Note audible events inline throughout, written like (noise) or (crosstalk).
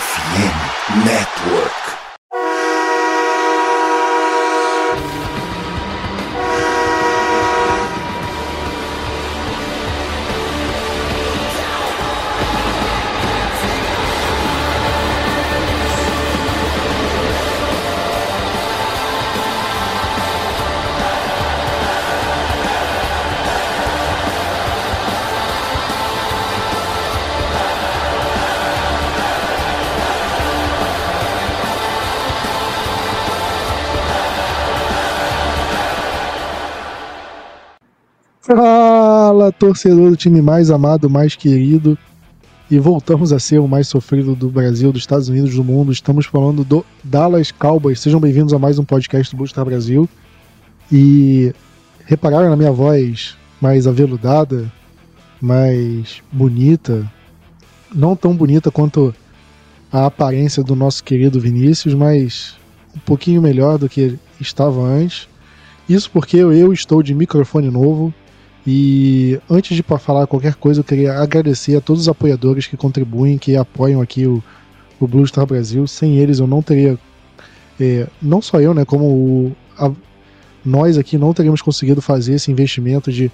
FM Network. Fala, torcedor do time mais amado, mais querido. E voltamos a ser o mais sofrido do Brasil, dos Estados Unidos, do mundo. Estamos falando do Dallas Cowboys. Sejam bem-vindos a mais um podcast do Blue Star Brasil. E repararam na minha voz mais aveludada, mais bonita, não tão bonita quanto a aparência do nosso querido Vinícius, mas um pouquinho melhor do que estava antes. Isso porque eu estou de microfone novo, e antes de falar qualquer coisa, eu queria agradecer a todos os apoiadores que contribuem, que apoiam aqui o, o Blue Star Brasil. Sem eles eu não teria. É, não só eu, né? Como o, a, nós aqui não teríamos conseguido fazer esse investimento de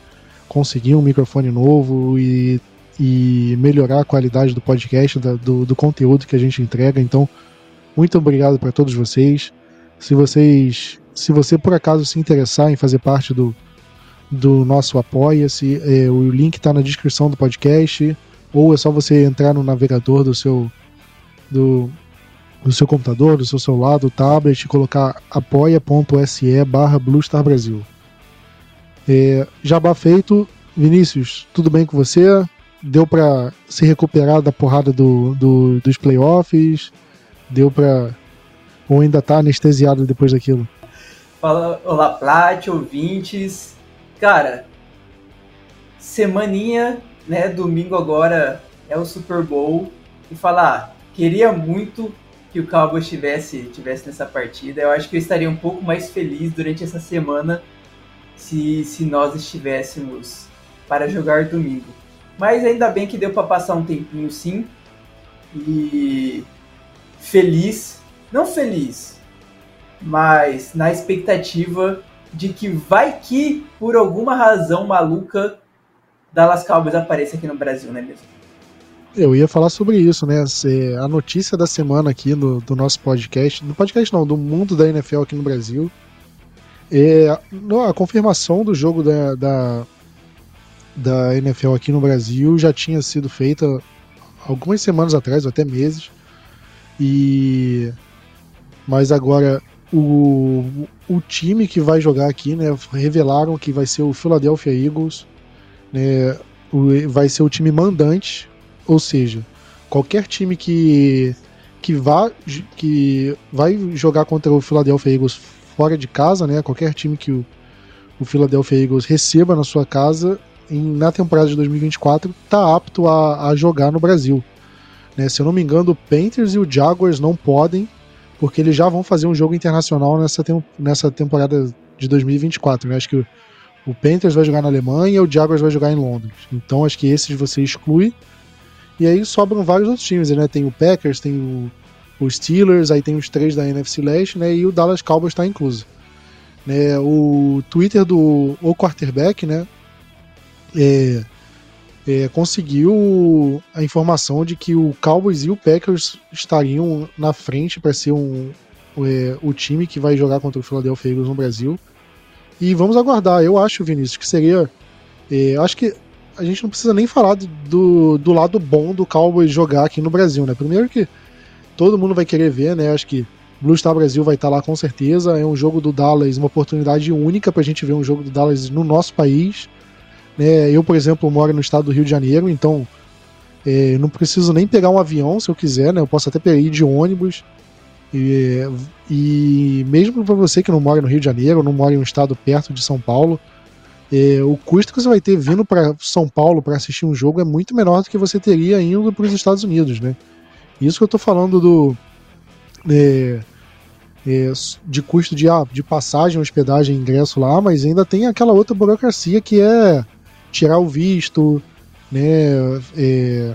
conseguir um microfone novo e, e melhorar a qualidade do podcast, da, do, do conteúdo que a gente entrega. Então, muito obrigado para todos vocês. Se vocês. Se você por acaso se interessar em fazer parte do, do nosso Apoia-se. É, o link está na descrição do podcast. Ou é só você entrar no navegador do seu, do, do seu computador, do seu celular, do tablet e colocar apoia.se barra Brasil. É, jabá feito. Vinícius, tudo bem com você? Deu para se recuperar da porrada do, do dos playoffs? Deu para ou ainda tá anestesiado depois daquilo? Fala, olá, Plat, ouvintes. Cara, semaninha, né? Domingo agora é o Super Bowl. E falar, ah, queria muito que o Cowboys tivesse, tivesse nessa partida. Eu acho que eu estaria um pouco mais feliz durante essa semana se, se nós estivéssemos para jogar domingo. Mas ainda bem que deu para passar um tempinho sim. E feliz, não feliz, mas na expectativa de que vai que, por alguma razão maluca, Dallas Cowboys apareça aqui no Brasil, não é mesmo? Eu ia falar sobre isso, né? A notícia da semana aqui no, do nosso podcast, no podcast não, do mundo da NFL aqui no Brasil, é a confirmação do jogo da, da, da NFL aqui no Brasil já tinha sido feita algumas semanas atrás, ou até meses, e mas agora o, o time que vai jogar aqui, né, revelaram que vai ser o Philadelphia Eagles, né, o, vai ser o time mandante, ou seja, qualquer time que que vá que vai jogar contra o Philadelphia Eagles fora de casa, né, qualquer time que o, o Philadelphia Eagles receba na sua casa em, na temporada de 2024 está apto a, a jogar no Brasil. Né, se eu não me engano, o Panthers e o Jaguars não podem, porque eles já vão fazer um jogo internacional nessa, tem nessa temporada de 2024. Né? Acho que o, Panthers vai jogar na Alemanha o Jaguars vai jogar em Londres. Então acho que esses você exclui. E aí sobram vários outros times, né? Tem o Packers, tem o, o Steelers, aí tem os três da NFC Leste, né? E o Dallas Cowboys está incluso. Né? O Twitter do o quarterback, né? É, é, conseguiu a informação de que o Cowboys e o Packers estariam na frente para ser um, é, o time que vai jogar contra o Philadelphia Eagles no Brasil. E vamos aguardar. Eu acho, Vinícius, que seria. É, acho que a gente não precisa nem falar do, do lado bom do Cowboys jogar aqui no Brasil, né? Primeiro que todo mundo vai querer ver, né? Acho que Blue Star Brasil vai estar lá com certeza. É um jogo do Dallas, uma oportunidade única para a gente ver um jogo do Dallas no nosso país. Né? Eu, por exemplo, moro no estado do Rio de Janeiro, então é, não preciso nem pegar um avião se eu quiser, né? Eu posso até ir de ônibus. E, e mesmo para você que não mora no Rio de Janeiro, não mora em um estado perto de São Paulo, é, o custo que você vai ter vindo para São Paulo para assistir um jogo é muito menor do que você teria indo para os Estados Unidos, né? Isso que eu estou falando do é, é, de custo de, ah, de passagem, hospedagem, ingresso lá, mas ainda tem aquela outra burocracia que é tirar o visto, né? É,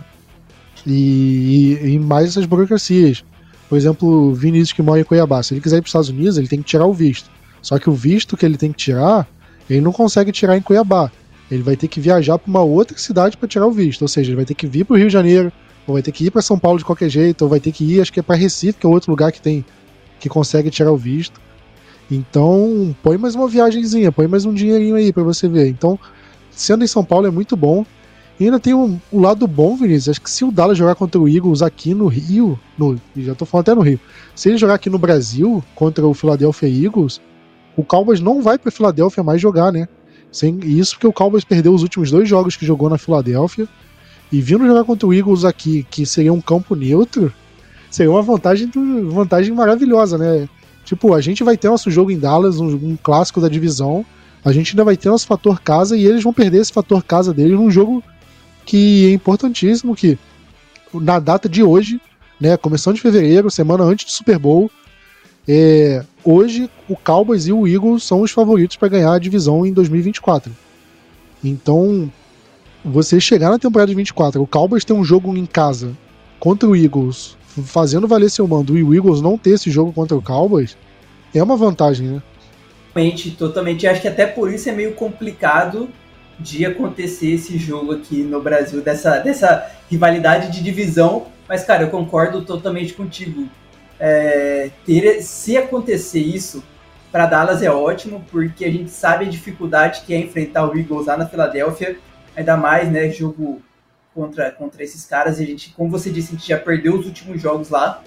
E, e, e mais essas burocracias. Por exemplo, o Vinícius que mora em Cuiabá, se ele quiser ir para os Estados Unidos, ele tem que tirar o visto. Só que o visto que ele tem que tirar, ele não consegue tirar em Cuiabá. Ele vai ter que viajar para uma outra cidade para tirar o visto. Ou seja, ele vai ter que vir para o Rio de Janeiro, ou vai ter que ir para São Paulo de qualquer jeito, ou vai ter que ir, acho que é para Recife, que é outro lugar que tem que consegue tirar o visto. Então, põe mais uma viagemzinha, põe mais um dinheirinho aí para você ver. Então, sendo em São Paulo é muito bom. E ainda tem o um, um lado bom, Vinícius. Acho que se o Dallas jogar contra o Eagles aqui no Rio, no, já tô falando até no Rio, se ele jogar aqui no Brasil contra o Philadelphia Eagles, o Cowboys não vai para Filadélfia mais jogar, né? Sem, isso porque o Cowboys perdeu os últimos dois jogos que jogou na Filadélfia. E vindo jogar contra o Eagles aqui, que seria um campo neutro, seria uma vantagem, vantagem maravilhosa, né? Tipo, a gente vai ter nosso jogo em Dallas, um, um clássico da divisão. A gente ainda vai ter nosso fator casa e eles vão perder esse fator casa deles num jogo que é importantíssimo, que na data de hoje, né, começando de fevereiro, semana antes do Super Bowl, é, hoje o Cowboys e o Eagles são os favoritos para ganhar a divisão em 2024. Então, você chegar na temporada de 24, o Cowboys tem um jogo em casa contra o Eagles, fazendo valer seu mando, e o Eagles não ter esse jogo contra o Cowboys, é uma vantagem, né? Totalmente, totalmente. Acho que até por isso é meio complicado de acontecer esse jogo aqui no Brasil, dessa, dessa rivalidade de divisão. Mas, cara, eu concordo totalmente contigo. É, ter, se acontecer isso, para Dallas é ótimo, porque a gente sabe a dificuldade que é enfrentar o Eagles lá na Filadélfia, ainda mais, né, jogo contra, contra esses caras, e a gente, como você disse, a gente já perdeu os últimos jogos lá,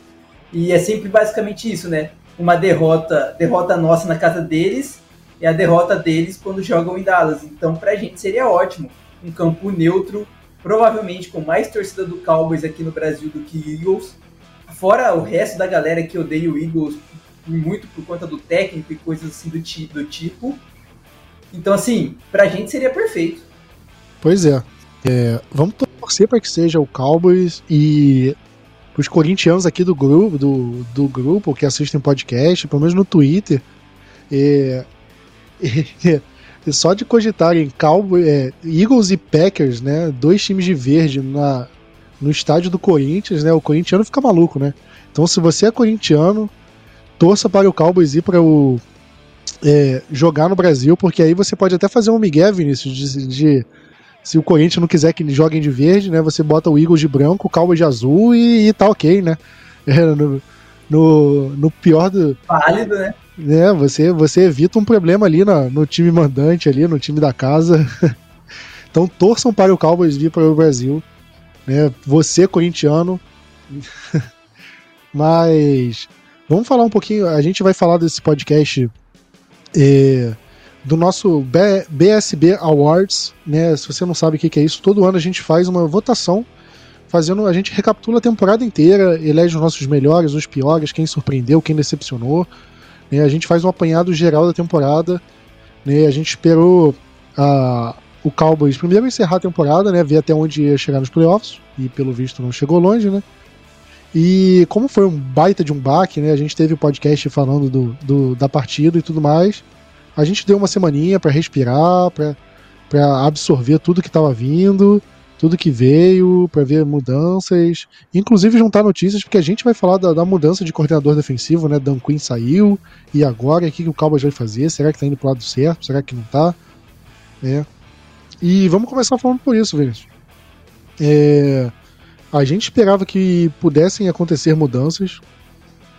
e é sempre basicamente isso, né, uma derrota, derrota nossa na casa deles, e a derrota deles quando jogam em Dallas. Então, pra gente seria ótimo um campo neutro, provavelmente com mais torcida do Cowboys aqui no Brasil do que Eagles. Fora o resto da galera que odeia o Eagles muito por conta do técnico e coisas assim do, ti do tipo. Então, assim, pra gente seria perfeito. Pois é. é vamos torcer para que seja o Cowboys e os corintianos aqui do grupo, do, do grupo que assistem podcast, pelo menos no Twitter, (laughs) e só de cogitarem Cowboy, é, Eagles e Packers, né? Dois times de verde na, no estádio do Corinthians, né? O corintiano fica maluco, né? Então, se você é corintiano, torça para o Cowboys ir para o é, jogar no Brasil, porque aí você pode até fazer um Miguel, Vinícius, de, de, se o Corinthians não quiser que joguem de verde, né? Você bota o Eagles de branco, o Cowboys de azul e, e tá ok, né? (laughs) É, no, no, no pior do. Válido, né? né, você, você evita um problema ali no, no time mandante, ali no time da casa. (laughs) então torçam para o Cowboys vir para o Brasil. Né, você, corintiano. (laughs) Mas vamos falar um pouquinho. A gente vai falar desse podcast é, do nosso B, BSB Awards. Né, se você não sabe o que é isso, todo ano a gente faz uma votação fazendo a gente recapitula a temporada inteira, elege os nossos melhores, os piores, quem surpreendeu, quem decepcionou. Né? A gente faz um apanhado geral da temporada. Né? A gente esperou a, o Cowboys primeiro encerrar a temporada, né? ver até onde ia chegar nos playoffs, e pelo visto não chegou longe, né? E como foi um baita de um baque, né? A gente teve o podcast falando do, do da partida e tudo mais. A gente deu uma semaninha para respirar, para absorver tudo que estava vindo tudo que veio, para ver mudanças, inclusive juntar notícias, porque a gente vai falar da, da, mudança de coordenador defensivo, né? Dan Quinn saiu, e agora o que, que o Cowboys vai fazer? Será que tá indo pro lado certo? Será que não tá? É. E vamos começar falando por isso, Vinícius. É, a gente esperava que pudessem acontecer mudanças,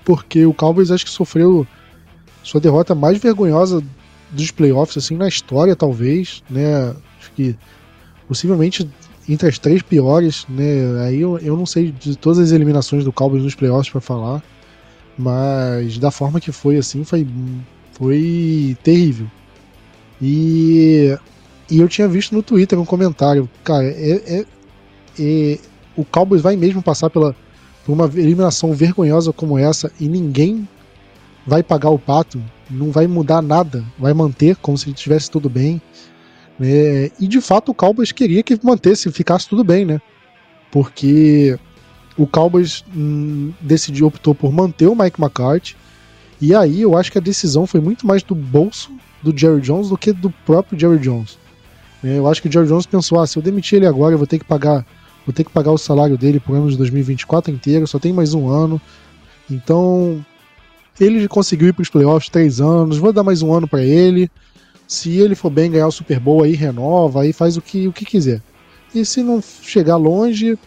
porque o Cowboys acho que sofreu sua derrota mais vergonhosa dos playoffs, assim, na história, talvez, né? Acho que possivelmente entre as três piores, né? Aí eu, eu não sei de todas as eliminações do Cowboys nos playoffs para falar, mas da forma que foi assim, foi, foi terrível. E, e eu tinha visto no Twitter um comentário, cara, é, é, é o Cowboys vai mesmo passar pela por uma eliminação vergonhosa como essa e ninguém vai pagar o pato, não vai mudar nada, vai manter como se estivesse tudo bem. É, e de fato o Cowboys queria que mantesse, ficasse tudo bem, né? Porque o Cowboys hum, decidiu, optou por manter o Mike McCarthy. E aí eu acho que a decisão foi muito mais do bolso do Jerry Jones do que do próprio Jerry Jones. É, eu acho que o Jerry Jones pensou: ah, se eu demitir ele agora, eu vou ter que pagar vou ter que pagar o salário dele pro ano de 2024 inteiro, só tem mais um ano. Então, ele conseguiu ir para os playoffs três anos, vou dar mais um ano para ele. Se ele for bem ganhar o Super Bowl aí, renova, aí faz o que, o que quiser. E se não chegar longe,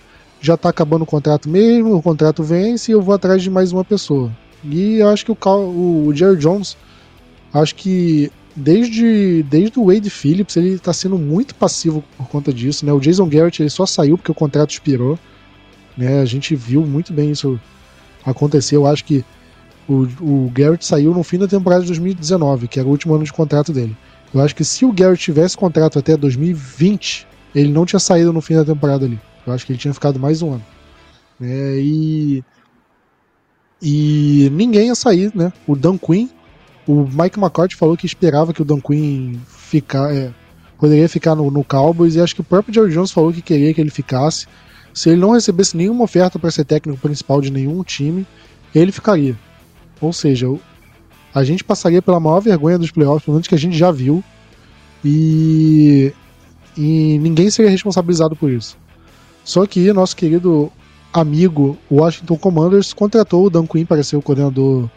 já tá acabando o contrato mesmo, o contrato vence e eu vou atrás de mais uma pessoa. E eu acho que o, o Jerry Jones, acho que desde, desde o Wade Phillips ele tá sendo muito passivo por conta disso, né? O Jason Garrett ele só saiu porque o contrato expirou, né? A gente viu muito bem isso acontecer. Eu acho que o, o Garrett saiu no fim da temporada de 2019, que era o último ano de contrato dele. Eu acho que se o Garrett tivesse contrato até 2020, ele não tinha saído no fim da temporada ali. Eu acho que ele tinha ficado mais um ano. É, e. E ninguém ia sair, né? O Dan Quinn, o Mike McCarthy falou que esperava que o Dan Quinn ficar, é, poderia ficar no, no Cowboys, e acho que o próprio Jerry Jones falou que queria que ele ficasse. Se ele não recebesse nenhuma oferta para ser técnico principal de nenhum time, ele ficaria. Ou seja, a gente passaria pela maior vergonha dos playoffs, pelo menos que a gente já viu, e, e ninguém seria responsabilizado por isso. Só que nosso querido amigo Washington Commanders contratou o Dan Quinn para ser o coordenador,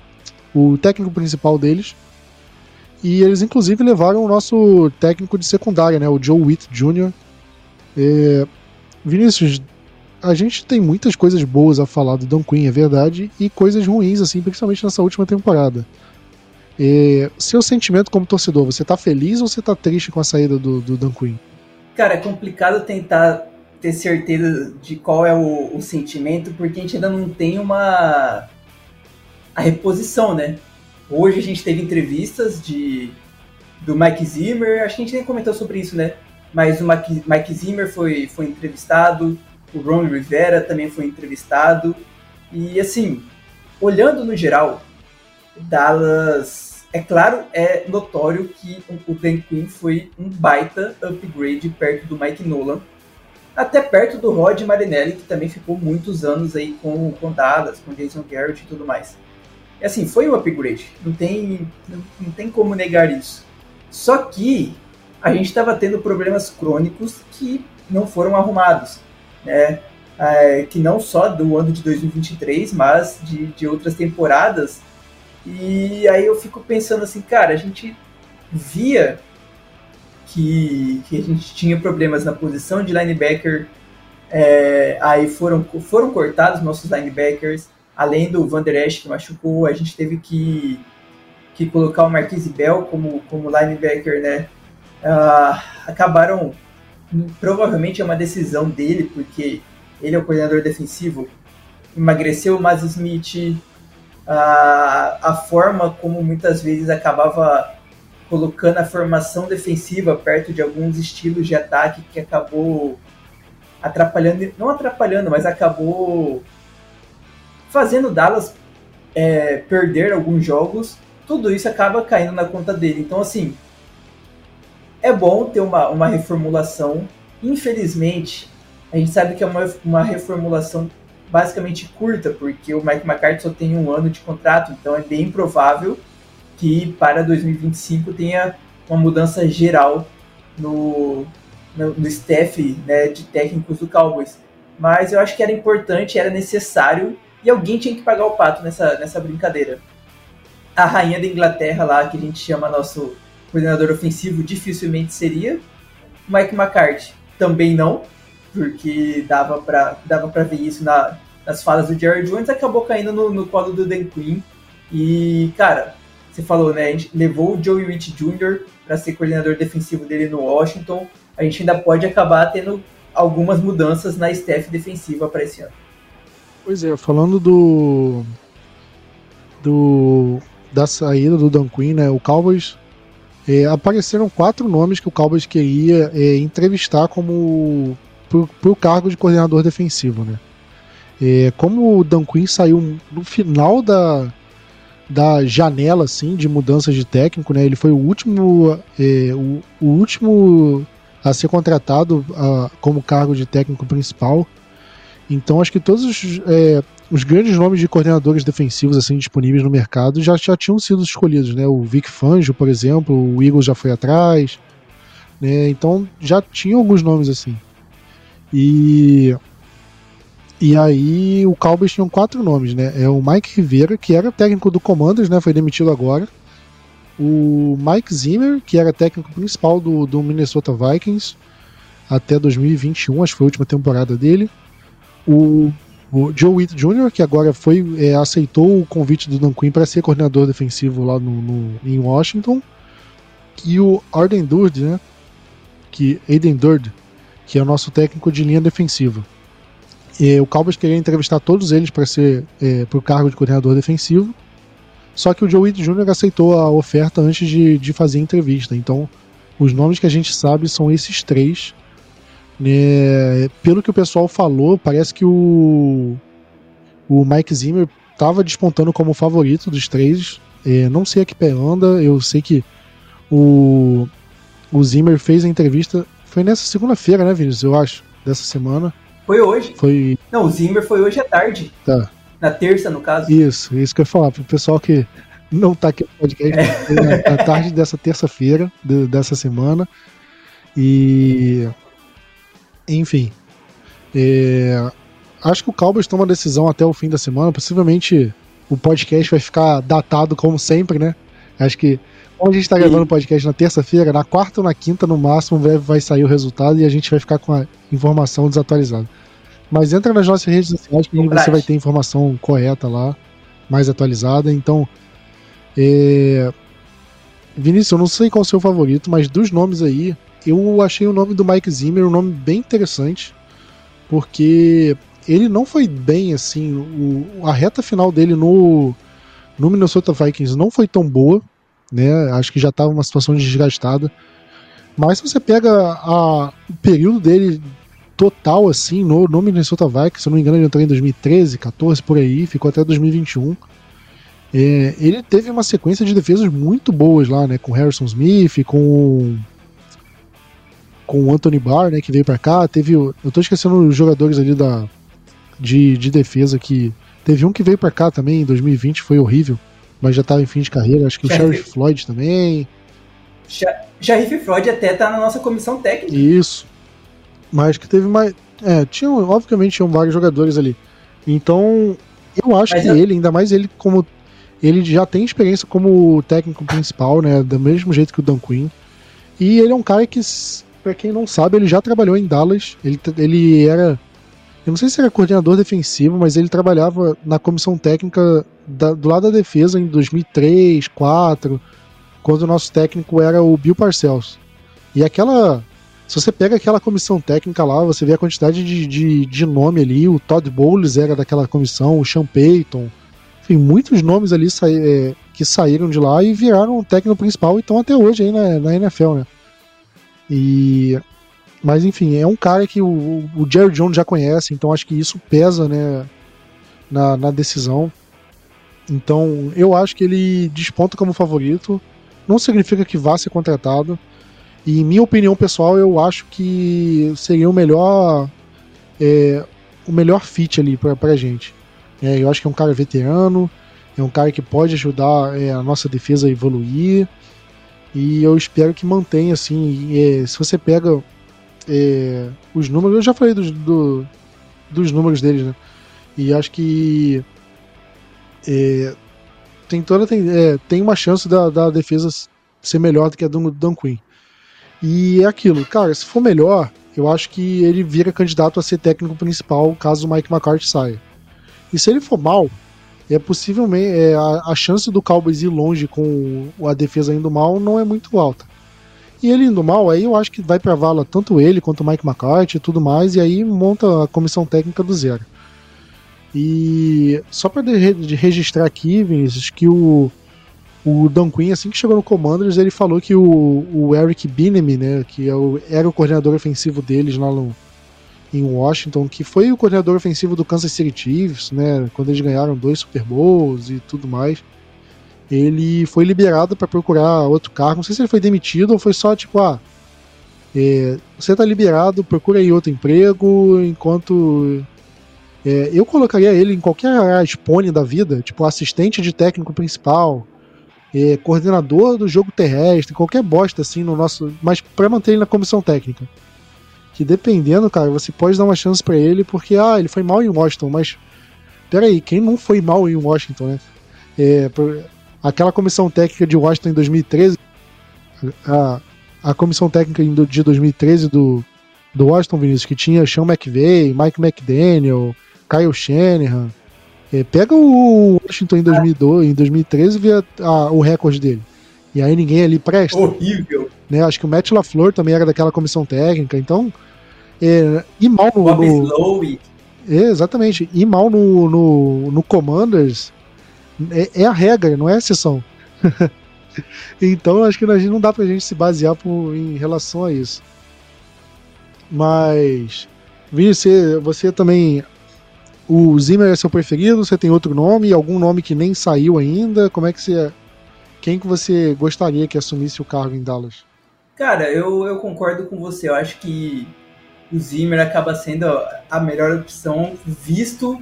o técnico principal deles. E eles inclusive levaram o nosso técnico de secundária, né, o Joe Witt Jr. É, Vinícius, a gente tem muitas coisas boas a falar do Dan Quinn, é verdade, e coisas ruins, assim, principalmente nessa última temporada. É, seu sentimento como torcedor, você tá feliz ou você tá triste com a saída do, do Dan Quinn? Cara, é complicado tentar ter certeza de qual é o, o, sentimento, porque a gente ainda não tem uma a reposição, né? Hoje a gente teve entrevistas de do Mike Zimmer, acho que a gente nem comentou sobre isso, né? Mas o Mike, Mike Zimmer foi, foi entrevistado, o Ron Rivera também foi entrevistado, e assim, olhando no geral, Dallas, é claro, é notório que o Dan Quinn foi um baita upgrade perto do Mike Nolan, até perto do Rod Marinelli, que também ficou muitos anos aí com, com Dallas, com Jason Garrett e tudo mais. E assim, foi um upgrade, não tem, não, não tem como negar isso. Só que a gente estava tendo problemas crônicos que não foram arrumados, né? É, que não só do ano de 2023, mas de, de outras temporadas. E aí eu fico pensando assim, cara, a gente via que, que a gente tinha problemas na posição de linebacker. É, aí foram, foram cortados nossos linebackers, além do Van Der Esch que machucou, a gente teve que, que colocar o Marquise Bell como, como linebacker, né? Uh, acabaram, provavelmente é uma decisão dele, porque ele é o coordenador defensivo, emagreceu o Maz Smith, uh, a forma como muitas vezes acabava colocando a formação defensiva perto de alguns estilos de ataque que acabou atrapalhando, não atrapalhando, mas acabou fazendo Dallas é, perder alguns jogos. Tudo isso acaba caindo na conta dele. Então, assim, é bom ter uma, uma reformulação. Infelizmente, a gente sabe que é uma, uma reformulação basicamente curta, porque o Mike McCarthy só tem um ano de contrato, então é bem provável que para 2025 tenha uma mudança geral no, no, no staff né, de técnicos do Cowboys. Mas eu acho que era importante, era necessário e alguém tinha que pagar o pato nessa, nessa brincadeira. A rainha da Inglaterra lá, que a gente chama nosso coordenador ofensivo, dificilmente seria. Mike McCarthy também não, porque dava para dava pra ver isso na, nas falas do Jerry Jones, acabou caindo no, no colo do Dan Quinn. E, cara, você falou, né? A gente levou o Joey Rich Jr. para ser coordenador defensivo dele no Washington. A gente ainda pode acabar tendo algumas mudanças na staff defensiva para esse ano. Pois é, falando do. do da saída do Dan Quinn, né? O Cowboys. É, apareceram quatro nomes que o Cowboys queria é, entrevistar como para o cargo de coordenador defensivo, né? É, como o Dan Quinn saiu no final da, da janela assim de mudanças de técnico, né? Ele foi o último, é, o, o, último a ser contratado a, como cargo de técnico principal. Então acho que todos os, é, os grandes nomes de coordenadores defensivos assim disponíveis no mercado já, já tinham sido escolhidos, né? O Vic Fangio, por exemplo, o Eagles já foi atrás, né? Então já tinha alguns nomes assim. E E aí o Cowboys tinha quatro nomes, né? É o Mike Rivera, que era técnico do Commanders, né? Foi demitido agora. O Mike Zimmer, que era técnico principal do, do Minnesota Vikings até 2021, acho que foi a última temporada dele. O, o Joe Witt Jr., que agora foi é, aceitou o convite do Dan Quinn para ser coordenador defensivo lá no, no, em Washington. E o Arden Durd, né? Que, Aiden Durd, que é o nosso técnico de linha defensiva. E o Cowboys queria entrevistar todos eles para ser é, para o cargo de coordenador defensivo. Só que o Joe Witt Jr. aceitou a oferta antes de, de fazer a entrevista. Então, os nomes que a gente sabe são esses três. Né? Pelo que o pessoal falou, parece que o, o Mike Zimmer estava despontando como favorito dos três. É, não sei a que pé anda, eu sei que o, o Zimmer fez a entrevista foi nessa segunda-feira, né, Vinícius? Eu acho, dessa semana. Foi hoje. Foi. Não, o Zimmer foi hoje à tarde. Tá. Na terça, no caso. Isso, isso que eu ia falar. Pro pessoal que não tá aqui no podcast, é. na tarde dessa terça-feira, de, dessa semana. E. Enfim. É, acho que o Cowboys toma a decisão até o fim da semana. Possivelmente o podcast vai ficar datado como sempre, né? Acho que como a gente está gravando o podcast na terça-feira, na quarta ou na quinta, no máximo, vai sair o resultado e a gente vai ficar com a informação desatualizada. Mas entra nas nossas redes sociais que você vai ter informação correta lá, mais atualizada. Então, é... Vinícius, eu não sei qual é o seu favorito, mas dos nomes aí, eu achei o nome do Mike Zimmer um nome bem interessante, porque ele não foi bem assim. O, a reta final dele no, no Minnesota Vikings não foi tão boa né? Acho que já estava uma situação desgastada. Mas se você pega a, o período dele total, assim, no, no Minnesota Vikings, se eu não me engano, ele entrou em 2013, 14, por aí, ficou até 2021. É, ele teve uma sequência de defesas muito boas lá, né? Com Harrison Smith, com com o Anthony Barr, né, que veio para cá, teve, eu tô esquecendo os jogadores ali da de, de defesa que teve um que veio para cá também em 2020, foi horrível mas já estava em fim de carreira. Acho que Sheriff. o Sheriff Floyd também. Sheriff Floyd até tá na nossa comissão técnica. Isso. Mas que teve mais. É, tinham, obviamente tinham vários jogadores ali. Então, eu acho mas que eu... ele, ainda mais ele como. Ele já tem experiência como técnico principal, né? Do mesmo jeito que o Dan Quinn. E ele é um cara que, para quem não sabe, ele já trabalhou em Dallas. Ele, ele era eu não sei se era coordenador defensivo, mas ele trabalhava na comissão técnica da, do lado da defesa em 2003, 2004, quando o nosso técnico era o Bill Parcells. E aquela. Se você pega aquela comissão técnica lá, você vê a quantidade de, de, de nome ali. O Todd Bowles era daquela comissão, o Sean Payton. Enfim, muitos nomes ali sa é, que saíram de lá e viraram o técnico principal e estão até hoje aí na, na NFL, né? E mas enfim, é um cara que o, o Jerry Jones já conhece, então acho que isso pesa né, na, na decisão. Então eu acho que ele desponta como favorito. Não significa que vá ser contratado. E em minha opinião pessoal, eu acho que seria o melhor é, o melhor fit ali pra, pra gente. É, eu acho que é um cara veterano, é um cara que pode ajudar é, a nossa defesa a evoluir. E eu espero que mantenha assim. É, se você pega é, os números, eu já falei dos, do, dos números deles, né? E acho que é, tem toda tem, é, tem uma chance da, da defesa ser melhor do que a do Dan Quinn. E é aquilo, cara, se for melhor, eu acho que ele vira candidato a ser técnico principal caso o Mike McCarthy saia. E se ele for mal, é possivelmente é, a, a chance do Cowboys ir longe com a defesa indo mal não é muito alta. E ele indo mal, aí eu acho que vai pra vala tanto ele quanto o Mike McCarthy e tudo mais, e aí monta a comissão técnica do zero. E só para registrar aqui, Vinícius, que o, o Dan Quinn, assim que chegou no Commanders, ele falou que o, o Eric Bieniemy, né, que é o, era o coordenador ofensivo deles lá no, em Washington, que foi o coordenador ofensivo do Kansas City Chiefs, né, quando eles ganharam dois Super Bowls e tudo mais ele foi liberado para procurar outro cargo. Não sei se ele foi demitido ou foi só tipo, ah, é, você está liberado, procura aí outro emprego, enquanto. É, eu colocaria ele em qualquer área da vida, tipo assistente de técnico principal, é, coordenador do jogo terrestre, qualquer bosta assim no nosso. Mas para manter ele na comissão técnica. Que dependendo, cara, você pode dar uma chance para ele porque, ah, ele foi mal em Washington, mas peraí, quem não foi mal em Washington, né? É, por, aquela comissão técnica de Washington em 2013, a, a comissão técnica de 2013 do, do Washington Vinícius, que tinha Sean McVay, Mike McDaniel, Kyle Shanahan. É, pega o Washington em, 2002, em 2013 e vê a, a, o recorde dele. E aí ninguém ali presta. Horrível. Né? Acho que o Matt LaFleur também era daquela comissão técnica, então. É, e mal no. Bob no é, exatamente. E mal no, no, no Commanders é, é, a regra, não é a exceção. (laughs) então acho que não dá pra gente se basear por, em relação a isso. Mas. Vi, você, você também. O Zimmer é seu preferido? Você tem outro nome? Algum nome que nem saiu ainda? Como é que você. Quem que você gostaria que assumisse o cargo em Dallas? Cara, eu, eu concordo com você. Eu acho que o Zimmer acaba sendo a melhor opção, visto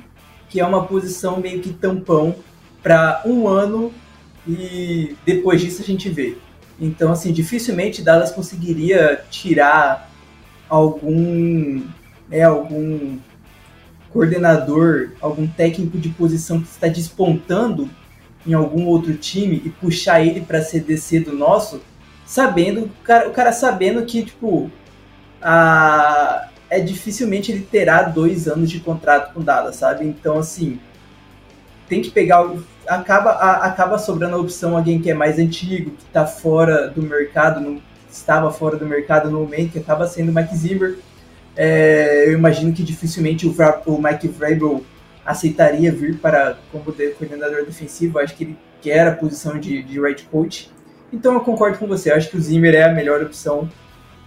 que é uma posição meio que tampão para um ano e depois disso a gente vê. Então, assim, dificilmente Dallas conseguiria tirar algum, né, algum coordenador, algum técnico de posição que está despontando em algum outro time e puxar ele para CDC do nosso, sabendo, o cara, o cara sabendo que, tipo, a, é dificilmente ele terá dois anos de contrato com Dallas, sabe? Então, assim, tem que pegar. Acaba, a, acaba sobrando a opção alguém que é mais antigo, que está fora do mercado, não, estava fora do mercado no momento, que acaba sendo o Mike Zimmer. É, eu imagino que dificilmente o, o Mike Vrabel aceitaria vir para como coordenador defensivo. Acho que ele quer a posição de, de right coach. Então eu concordo com você. Acho que o Zimmer é a melhor opção.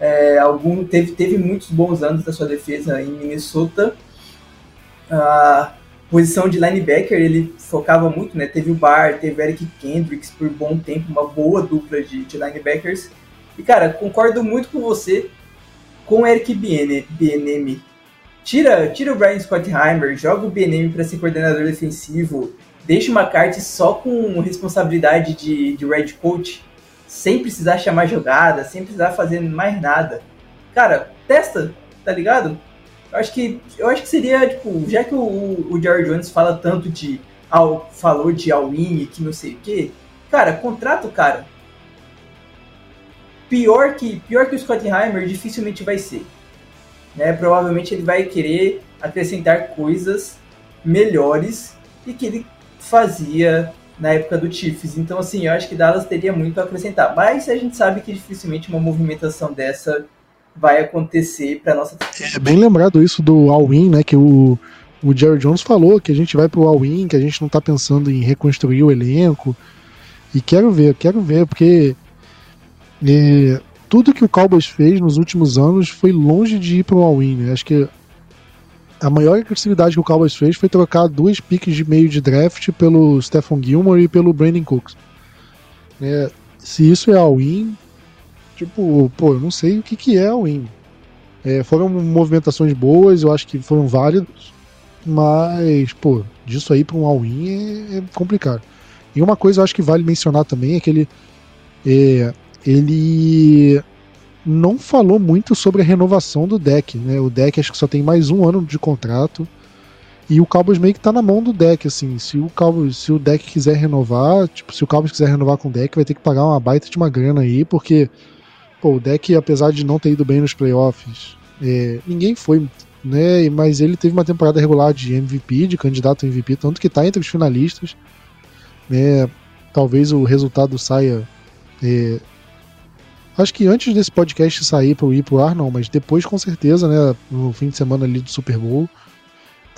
É, algum teve, teve muitos bons anos da sua defesa em Minnesota. Ah, posição de linebacker, ele focava muito, né? Teve o Bar, teve Eric Kendricks por bom tempo, uma boa dupla de, de linebackers. E, cara, concordo muito com você com o Eric Bienemi. Tira, tira o Brian Scottheimer, joga o Bienemi para ser coordenador defensivo, deixa uma carta só com responsabilidade de, de red coach, sem precisar chamar jogada, sem precisar fazer mais nada. Cara, testa, tá ligado? Eu acho que, eu acho que seria, tipo, já que o, o Jerry Jones fala tanto de. Ao, falou de all-in que não sei o quê. Cara, contrata o cara. Pior que, pior que o Scottheimer dificilmente vai ser. Né? Provavelmente ele vai querer acrescentar coisas melhores e que ele fazia na época do Chiefs. Então, assim, eu acho que Dallas teria muito a acrescentar. Mas a gente sabe que dificilmente uma movimentação dessa vai acontecer para nossa. É bem lembrado isso do All-In, né? Que o, o Jerry Jones falou que a gente vai pro All-In, que a gente não tá pensando em reconstruir o elenco. E quero ver, quero ver, porque é, tudo que o Cowboys fez nos últimos anos foi longe de ir pro All-In. Né? Acho que a maior agressividade que o Cowboys fez foi trocar duas piques de meio de draft pelo Stephon Gilmore e pelo Brandon Cooks. É, se isso é all-in, tipo, pô, eu não sei o que, que é all-in. É, foram movimentações boas, eu acho que foram válidas, mas, pô, disso aí para um all-in é, é, complicado. E uma coisa eu acho que vale mencionar também é que ele, é, ele não falou muito sobre a renovação do deck, né? O deck acho que só tem mais um ano de contrato. E o Cowboys meio que tá na mão do deck, assim. Se o Cowboys, se o deck quiser renovar, tipo, se o Cowboys quiser renovar com o deck, vai ter que pagar uma baita de uma grana aí, porque pô, o deck, apesar de não ter ido bem nos playoffs, é, ninguém foi, né? Mas ele teve uma temporada regular de MVP, de candidato a MVP, tanto que tá entre os finalistas. Né? Talvez o resultado saia é, Acho que antes desse podcast sair para ir pro ar, não, mas depois com certeza, né? No fim de semana ali do Super Bowl.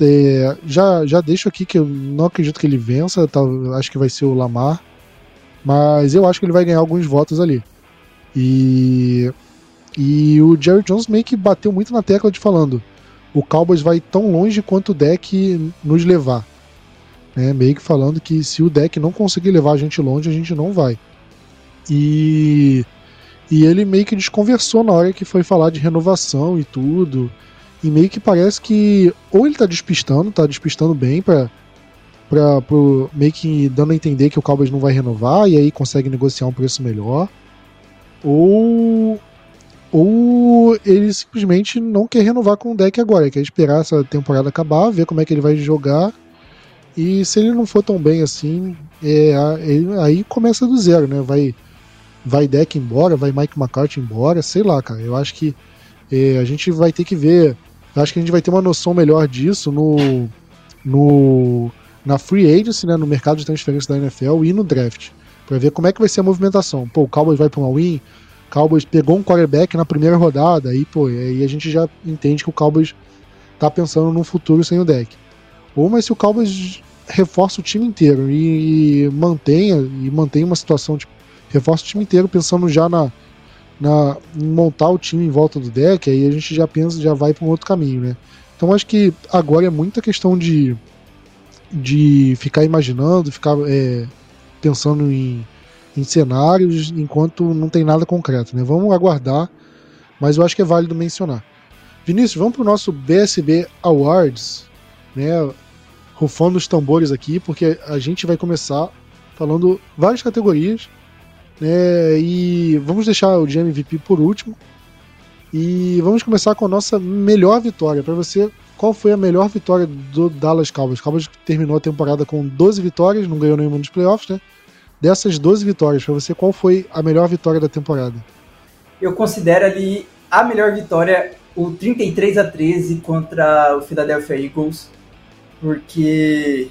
É, já, já deixo aqui que eu não acredito que ele vença, tá, acho que vai ser o Lamar. Mas eu acho que ele vai ganhar alguns votos ali. E, e o Jerry Jones meio que bateu muito na tecla de falando: o Cowboys vai tão longe quanto o deck nos levar. Né, meio que falando que se o deck não conseguir levar a gente longe, a gente não vai. E e ele meio que desconversou na hora que foi falar de renovação e tudo. E meio que parece que ou ele tá despistando, tá despistando bem para para pro, meio que dando a entender que o Cowboys não vai renovar e aí consegue negociar um preço melhor. Ou ou ele simplesmente não quer renovar com o deck agora, quer esperar essa temporada acabar, ver como é que ele vai jogar. E se ele não for tão bem assim, é, aí começa do zero, né? Vai, vai deck embora, vai Mike McCarthy embora, sei lá, cara. Eu acho que é, a gente vai ter que ver. Eu acho que a gente vai ter uma noção melhor disso no, no na free agency, né, no mercado de transferência da NFL e no draft, para ver como é que vai ser a movimentação. Pô, o Cowboys vai para uma win, Cowboys pegou um quarterback na primeira rodada, aí pô, aí a gente já entende que o Cowboys tá pensando num futuro sem o deck. Ou mas se o Cowboys reforça o time inteiro e, e mantenha e mantém uma situação tipo reforça o time inteiro pensando já na na em montar o time em volta do deck, aí a gente já pensa, já vai para um outro caminho, né? Então acho que agora é muita questão de de ficar imaginando, ficar é, pensando em, em cenários enquanto não tem nada concreto, né? Vamos aguardar, mas eu acho que é válido mencionar. Vinícius, vamos para o nosso BSB Awards, né? Rufando os tambores aqui, porque a gente vai começar falando várias categorias, né? E vamos deixar o de MVP por último. E vamos começar com a nossa melhor vitória. Para você, qual foi a melhor vitória do Dallas Cowboys? Cowboys terminou a temporada com 12 vitórias, não ganhou nenhuma nos playoffs, né? Dessas 12 vitórias, para você, qual foi a melhor vitória da temporada? Eu considero ali a melhor vitória o 33 a 13 contra o Philadelphia Eagles, porque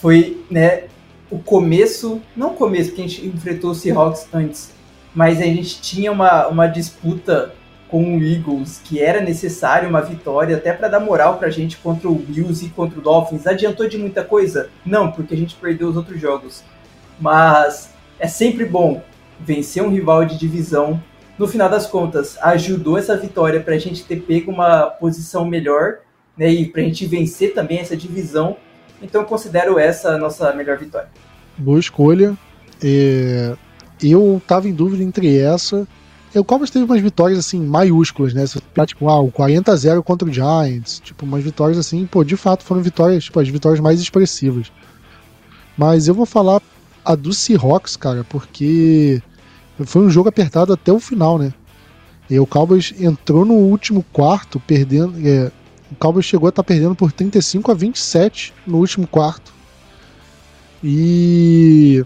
foi, né, o começo, não o começo, porque a gente enfrentou o Seahawks antes, mas a gente tinha uma, uma disputa com o Eagles que era necessário uma vitória até para dar moral para a gente contra o Bills e contra o Dolphins. Adiantou de muita coisa? Não, porque a gente perdeu os outros jogos. Mas é sempre bom vencer um rival de divisão. No final das contas, ajudou essa vitória para a gente ter pego uma posição melhor né, e para a gente vencer também essa divisão. Então, considero essa a nossa melhor vitória. Boa escolha. É, eu estava em dúvida entre essa. O Cowboys teve umas vitórias assim maiúsculas, né? Tipo, ah, o 40 a 0 contra o Giants, tipo, umas vitórias assim, pô, de fato foram vitórias, tipo, as vitórias mais expressivas. Mas eu vou falar a do Seahawks, cara, porque foi um jogo apertado até o final, né? E o Cowboys entrou no último quarto, perdendo. É, o Cowboys chegou a estar tá perdendo por 35 a 27 no último quarto. E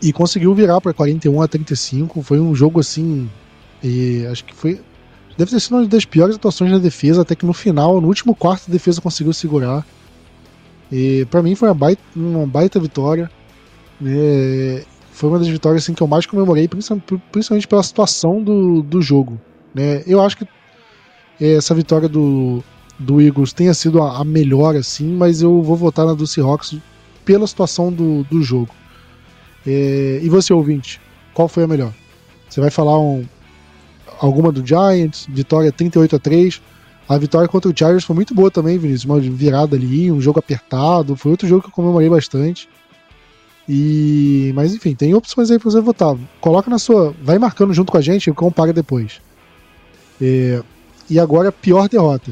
e conseguiu virar para 41 a 35. Foi um jogo assim. E acho que foi. Deve ter sido uma das piores atuações da defesa, até que no final, no último quarto, a defesa conseguiu segurar. E para mim foi uma baita, uma baita vitória. Né? Foi uma das vitórias assim, que eu mais comemorei, principalmente pela situação do, do jogo. Né? Eu acho que essa vitória do, do Eagles tenha sido a, a melhor, assim, mas eu vou votar na do Seahawks pela situação do, do jogo. É, e você, ouvinte, qual foi a melhor? Você vai falar um, alguma do Giants, vitória 38 a 3 A vitória contra o Chargers foi muito boa também, Vinícius. Uma virada ali, um jogo apertado. Foi outro jogo que eu comemorei bastante. E, mas enfim, tem opções aí pra você votar. Coloca na sua. Vai marcando junto com a gente e compara depois. É, e agora, pior derrota.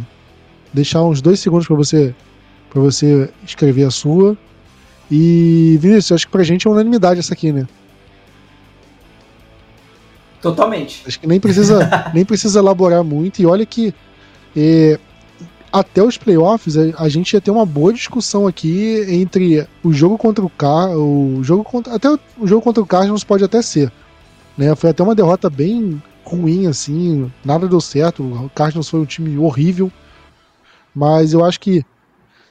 Deixar uns dois segundos para você para você escrever a sua. E, Vinícius, acho que pra gente é unanimidade essa aqui, né? Totalmente. Acho que nem precisa, (laughs) nem precisa elaborar muito. E olha que é, até os playoffs a, a, gente ia ter uma boa discussão aqui entre o jogo contra o Car, o jogo contra até o, o jogo contra o Cardinals pode até ser, né? Foi até uma derrota bem ruim assim, nada deu certo. O Cardinals foi um time horrível, mas eu acho que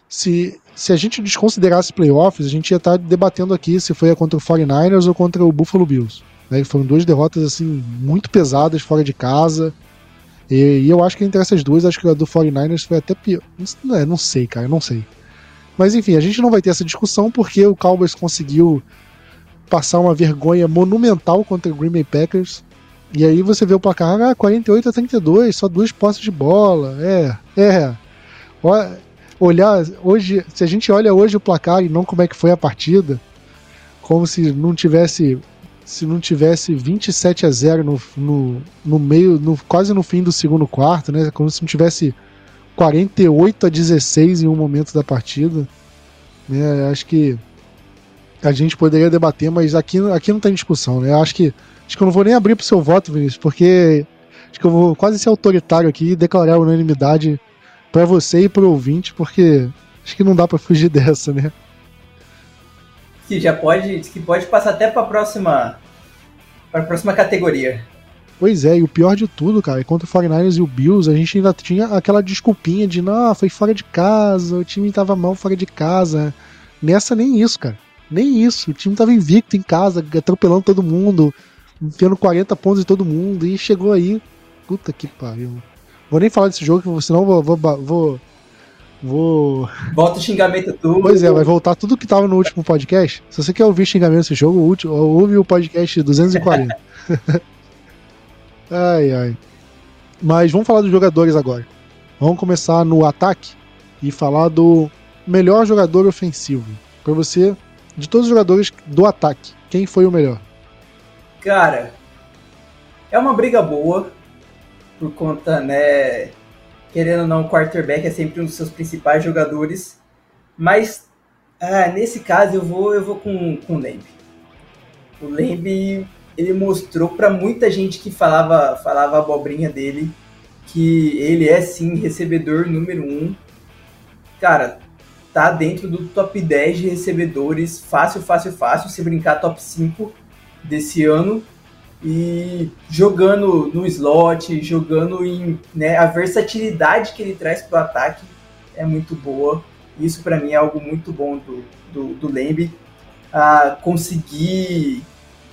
se se a gente desconsiderasse playoffs, a gente ia estar debatendo aqui se foi contra o 49ers ou contra o Buffalo Bills. Né? Foram duas derrotas assim muito pesadas fora de casa. E, e, eu acho que entre essas duas, acho que a do 49ers foi até pior. Não, é, não sei, cara, não sei. Mas enfim, a gente não vai ter essa discussão porque o Cowboys conseguiu passar uma vergonha monumental contra o Green Bay Packers. E aí você vê o placar, ah, 48 a 32, só duas posses de bola. É, é olhar hoje, se a gente olha hoje o placar e não como é que foi a partida, como se não tivesse se não tivesse 27 a 0 no, no, no meio, no, quase no fim do segundo quarto, né? Como se não tivesse 48 a 16 em um momento da partida. Né? Acho que a gente poderia debater, mas aqui, aqui não tem discussão, né? Acho que, acho que eu não vou nem abrir pro seu voto, Vinícius, porque acho que eu vou quase ser autoritário aqui e declarar unanimidade para você e pro ouvinte, porque acho que não dá para fugir (laughs) dessa, né? Que já pode, que pode passar até para próxima para a próxima categoria. Pois é, e o pior de tudo, cara, é contra o 49ers e o Bills, a gente ainda tinha aquela desculpinha de, não, foi fora de casa, o time tava mal fora de casa. Nessa, nem isso, cara. Nem isso. O time tava invicto em casa, atropelando todo mundo, enfiando 40 pontos em todo mundo, e chegou aí. Puta que pariu. Vou nem falar desse jogo, senão vou. vou, vou Vou. Volta o xingamento tudo. Pois é, vai voltar tudo que tava no último podcast. Se você quer ouvir xingamento desse jogo, ouve o podcast 240. (laughs) ai, ai. Mas vamos falar dos jogadores agora. Vamos começar no ataque e falar do melhor jogador ofensivo. Para você, de todos os jogadores do ataque, quem foi o melhor? Cara, é uma briga boa por conta, né, querendo ou não, o quarterback é sempre um dos seus principais jogadores. Mas ah, nesse caso eu vou eu vou com, com o Lamb. O Lamb ele mostrou para muita gente que falava falava abobrinha dele que ele é sim recebedor número um. Cara, tá dentro do top 10 de recebedores, fácil, fácil, fácil, se brincar top 5 desse ano e jogando no slot, jogando em né, a versatilidade que ele traz para o ataque é muito boa. Isso para mim é algo muito bom do, do, do Lembe. Ah, conseguir,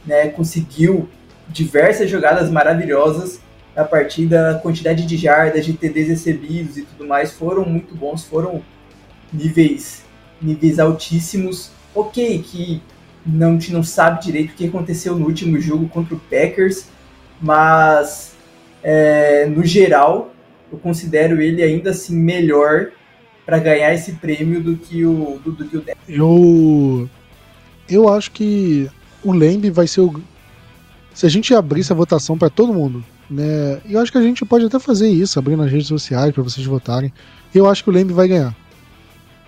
né, conseguiu diversas jogadas maravilhosas a partir da quantidade de jardas, de TDs recebidos e tudo mais foram muito bons, foram níveis níveis altíssimos. Ok, que não, gente não sabe direito o que aconteceu no último jogo contra o Packers, mas é, no geral eu considero ele ainda assim melhor para ganhar esse prêmio do que o do, do que o. Eu eu acho que o Lembe vai ser o se a gente abrisse a votação para todo mundo, né? Eu acho que a gente pode até fazer isso, abrir nas redes sociais para vocês votarem. Eu acho que o Lembe vai ganhar.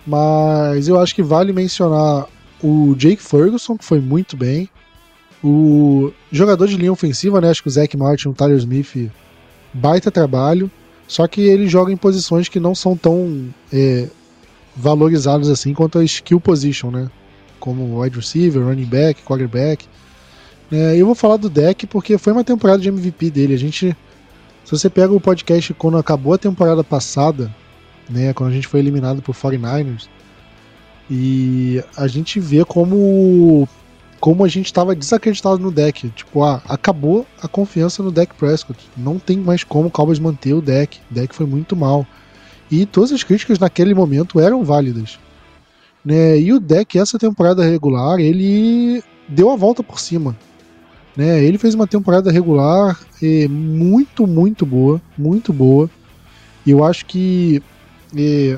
Mas eu acho que vale mencionar o Jake Ferguson, que foi muito bem. O jogador de linha ofensiva, né? Acho que o Zach Martin, o Tyler Smith, baita trabalho. Só que ele joga em posições que não são tão é, valorizadas assim quanto a skill position, né? Como wide receiver, running back, quarterback. É, eu vou falar do deck porque foi uma temporada de MVP dele. A gente, se você pega o podcast quando acabou a temporada passada, né? Quando a gente foi eliminado por 49ers, e a gente vê como como a gente estava desacreditado no deck. Tipo, ah, acabou a confiança no deck Prescott. Não tem mais como o Cowboys manter o deck. O deck foi muito mal. E todas as críticas naquele momento eram válidas. Né? E o deck, essa temporada regular, ele deu a volta por cima. Né? Ele fez uma temporada regular é, muito, muito boa. Muito boa. E eu acho que é,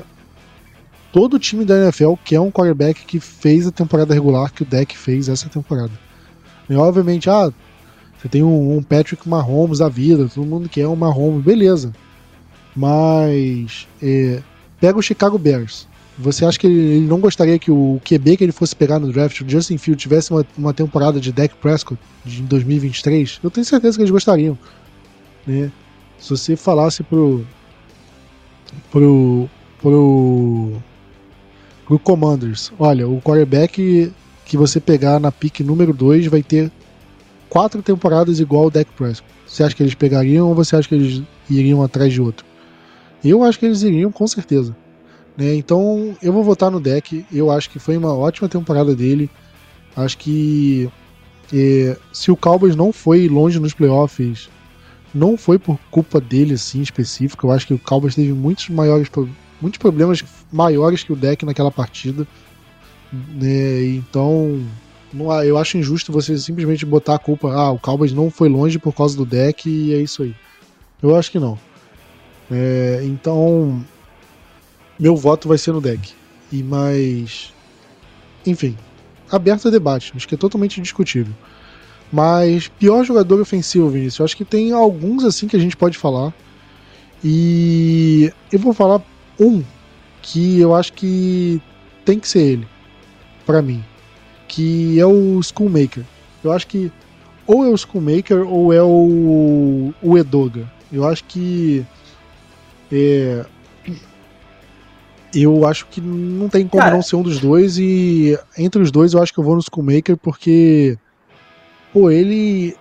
todo time da NFL quer um quarterback que fez a temporada regular que o deck fez essa temporada. E obviamente, ah, você tem um, um Patrick Mahomes da vida, todo mundo quer um Mahomes, beleza. Mas é, pega o Chicago Bears. Você acha que ele, ele, não gostaria que o QB que ele fosse pegar no draft, o Justin Field, tivesse uma, uma temporada de Dak Prescott de 2023? Eu tenho certeza que eles gostariam. Né? Se você falasse pro, pro, pro pro Commanders. Olha, o quarterback que você pegar na pick número 2 vai ter quatro temporadas igual o Dak Prescott. Você acha que eles pegariam ou você acha que eles iriam atrás de outro? Eu acho que eles iriam com certeza. Né? Então eu vou votar no deck. Eu acho que foi uma ótima temporada dele. Acho que é, se o Cowboys não foi longe nos playoffs, não foi por culpa dele assim específico. Eu acho que o Cowboys teve muitos maiores muitos problemas maiores que o deck naquela partida. Né? Então, não, eu acho injusto você simplesmente botar a culpa. Ah, o Cowboys não foi longe por causa do deck e é isso aí. Eu acho que não. É, então, meu voto vai ser no deck. E mais. Enfim, aberto a debate. Acho que é totalmente discutível. Mas, pior jogador ofensivo, Vinícius. Eu acho que tem alguns assim que a gente pode falar. E eu vou falar um que eu acho que tem que ser ele, para mim. que é o Schoolmaker. Eu acho que ou é o Schoolmaker ou é o, o Edoga. Eu acho que é, eu acho que não tem como Cara. não ser um dos dois e entre os dois eu acho que eu vou no Schoolmaker porque pô, ele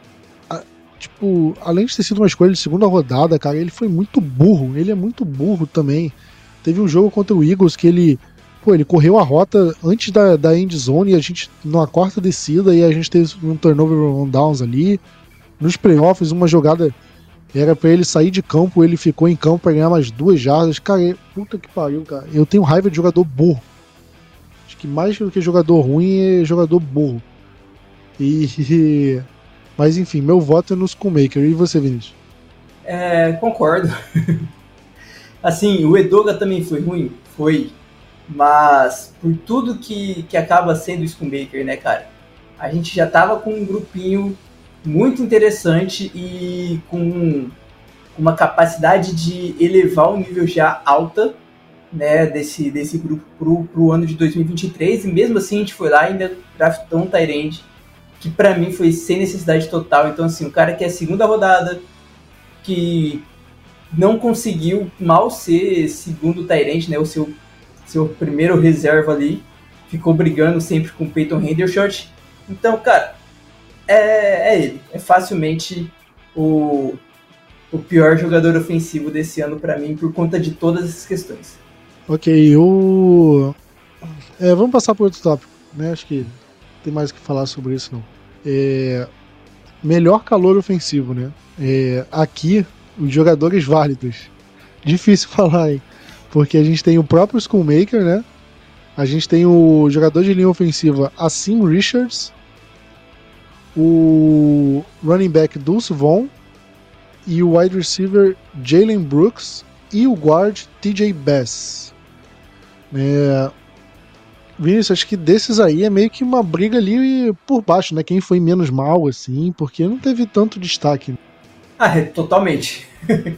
tipo, além de ter sido uma escolha de segunda rodada, cara, ele foi muito burro, ele é muito burro também. Teve um jogo contra o Eagles que ele pô, ele correu a rota antes da, da end zone e a gente, numa quarta descida, e a gente teve um turnover on downs ali. Nos playoffs, uma jogada era para ele sair de campo, ele ficou em campo para ganhar mais duas jardas. Cara, é, puta que pariu, cara. Eu tenho raiva de jogador burro. Acho que mais do que jogador ruim é jogador burro. E. (laughs) Mas enfim, meu voto é no Schoolmaker. E você, Vinícius? É, concordo. (laughs) assim, o Edoga também foi ruim? Foi. Mas por tudo que, que acaba sendo o Schoolmaker, né, cara? A gente já tava com um grupinho muito interessante e com uma capacidade de elevar o nível já alta né, desse, desse grupo pro, pro ano de 2023 e mesmo assim a gente foi lá e ainda draftou um Tyrande que para mim foi sem necessidade total. Então assim, o cara que é segunda rodada, que não conseguiu mal ser segundo Tyrande, né, o seu, seu primeiro reserva ali, ficou brigando sempre com o Peyton Hendershot. Então, cara, é, é ele. É facilmente o, o pior jogador ofensivo desse ano para mim por conta de todas essas questões. Ok, o. É, vamos passar para outro tópico, né? Acho que tem mais o que falar sobre isso não. É... Melhor calor ofensivo, né? É... Aqui, os jogadores válidos. Difícil (laughs) falar, hein? Porque a gente tem o próprio Schoolmaker, né? A gente tem o jogador de linha ofensiva Assim Richards, o running back Dulce Vaughn e o wide receiver Jalen Brooks e o guard TJ Bass. É... Vinícius, acho que desses aí é meio que uma briga ali por baixo, né? Quem foi menos mal, assim, porque não teve tanto destaque. Ah, é, totalmente. (laughs)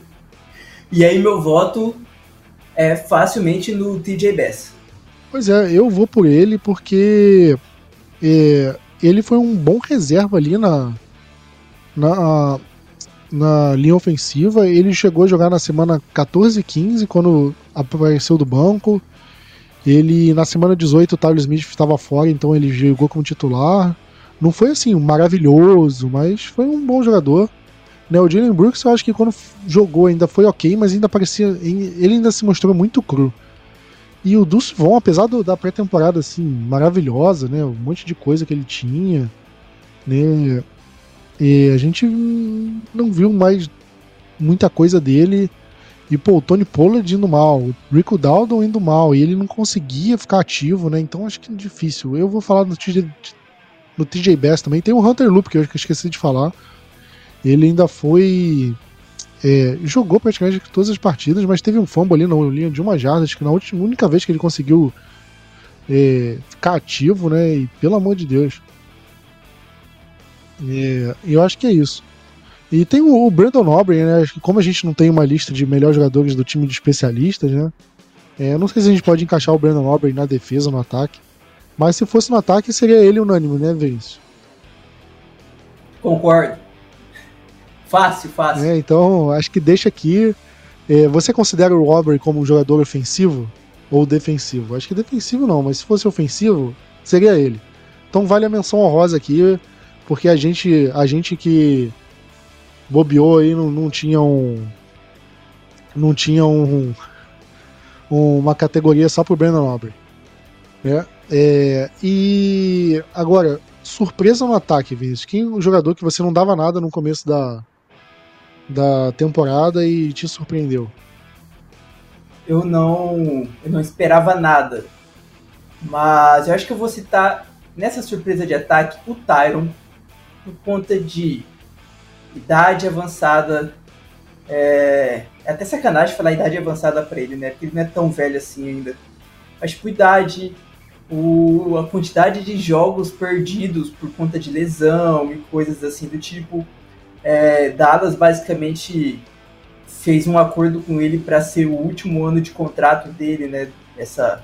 e aí meu voto é facilmente no TJ Bass. Pois é, eu vou por ele porque é, ele foi um bom reserva ali na, na, na linha ofensiva. Ele chegou a jogar na semana 14 e 15, quando apareceu do banco. Ele, na semana 18, o Tyler Smith estava fora, então ele jogou como titular. Não foi assim maravilhoso, mas foi um bom jogador. Né, o Jalen Brooks, eu acho que quando jogou ainda foi ok, mas ainda parecia. Ele ainda se mostrou muito cru. E o Dulce Von, apesar do, da pré-temporada assim maravilhosa, né, um monte de coisa que ele tinha, né, e a gente não viu mais muita coisa dele. E pô, o Tony Pollard indo mal, o Rico Dowdle indo mal, e ele não conseguia ficar ativo, né? Então acho que é difícil. Eu vou falar no TJ, no TJ Bass também. Tem o Hunter Loop, que eu esqueci de falar. Ele ainda foi é, jogou praticamente todas as partidas, mas teve um fumble ali na linha de uma jarda, acho que na última, única vez que ele conseguiu é, ficar ativo, né? E pelo amor de Deus. É, eu acho que é isso. E tem o, o Brandon Aubrey, né? Acho que como a gente não tem uma lista de melhores jogadores do time de especialistas, né? É, não sei se a gente pode encaixar o Brandon Aubrey na defesa, no ataque. Mas se fosse no ataque, seria ele unânime, né, Vinícius? Concordo. Fácil, fácil. É, então, acho que deixa aqui. É, você considera o Aubrey como um jogador ofensivo ou defensivo? Acho que defensivo não, mas se fosse ofensivo, seria ele. Então vale a menção honrosa aqui, porque a gente, a gente que bobeou aí não, não tinha um. Não tinha um, uma categoria só pro Brandon Aubrey. Né? É, e agora, surpresa no ataque, Vinícius. Quem o jogador que você não dava nada no começo da, da temporada e te surpreendeu? Eu não, eu não esperava nada. Mas eu acho que eu vou citar nessa surpresa de ataque o Tyron por conta de idade avançada. É, é até sacanagem falar idade avançada para ele, né? Porque ele não é tão velho assim ainda. Mas por idade, o, a quantidade de jogos perdidos por conta de lesão e coisas assim do tipo é, Dallas basicamente fez um acordo com ele para ser o último ano de contrato dele, né? Essa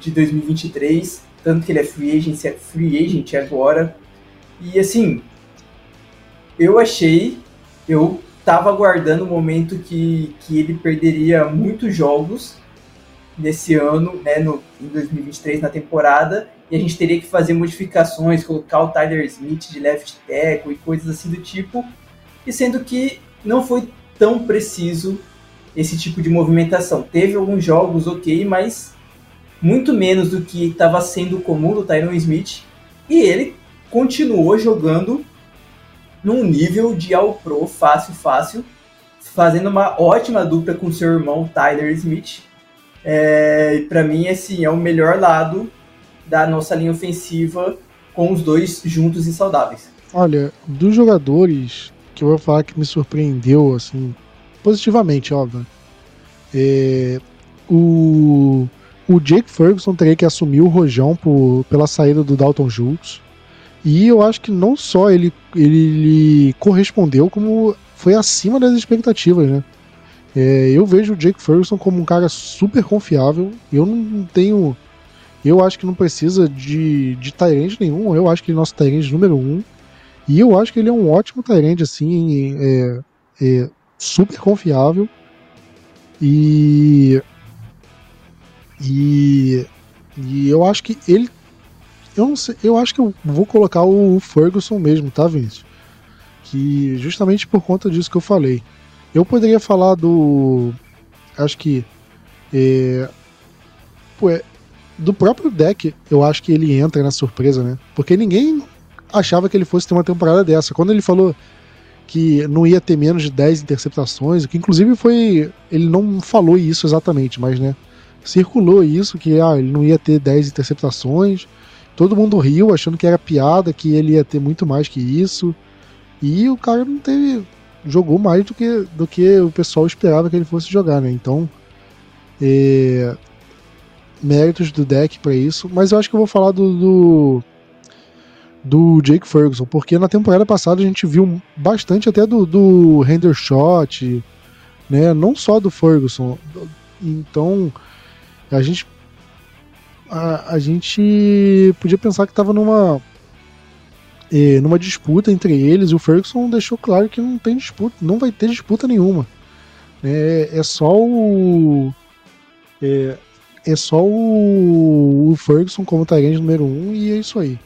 de 2023. tanto que ele é free agent, é free agent agora. E assim, eu achei, eu tava aguardando o momento que, que ele perderia muitos jogos nesse ano, né, no, em 2023, na temporada, e a gente teria que fazer modificações, colocar o Tyler Smith de left tackle e coisas assim do tipo, e sendo que não foi tão preciso esse tipo de movimentação. Teve alguns jogos ok, mas muito menos do que estava sendo comum do Tyron Smith, e ele continuou jogando num nível de All Pro fácil, fácil, fazendo uma ótima dupla com seu irmão Tyler Smith. É, para mim, assim, é o melhor lado da nossa linha ofensiva com os dois juntos e saudáveis. Olha, dos jogadores que eu vou falar que me surpreendeu, assim, positivamente, óbvio. É, o, o Jake Ferguson teria que assumir o rojão por, pela saída do Dalton Schultz. E eu acho que não só ele, ele, ele correspondeu, como foi acima das expectativas, né? É, eu vejo o Jake Ferguson como um cara super confiável. Eu não tenho. Eu acho que não precisa de, de Tyrande nenhum. Eu acho que ele é nosso Tyrande número um. E eu acho que ele é um ótimo Tyrande, assim. É, é super confiável. E. E. E eu acho que ele eu não sei, eu acho que eu vou colocar o Ferguson mesmo, tá, Vinícius? Que justamente por conta disso que eu falei. Eu poderia falar do. Acho que. É, é, do próprio deck, eu acho que ele entra na surpresa, né? Porque ninguém achava que ele fosse ter uma temporada dessa. Quando ele falou que não ia ter menos de 10 interceptações, que inclusive foi. Ele não falou isso exatamente, mas né? Circulou isso, que ah, ele não ia ter 10 interceptações Todo mundo riu, achando que era piada, que ele ia ter muito mais que isso. E o cara não teve. jogou mais do que, do que o pessoal esperava que ele fosse jogar, né? Então. É, méritos do deck para isso. Mas eu acho que eu vou falar do, do, do. Jake Ferguson, porque na temporada passada a gente viu bastante até do, do Hendershot, né? Não só do Ferguson. Então a gente a, a gente podia pensar que estava numa é, numa disputa entre eles e o Ferguson deixou claro que não tem disputa, não vai ter disputa nenhuma. É, é só o é, é só o, o Ferguson como Tyrande número um e é isso aí.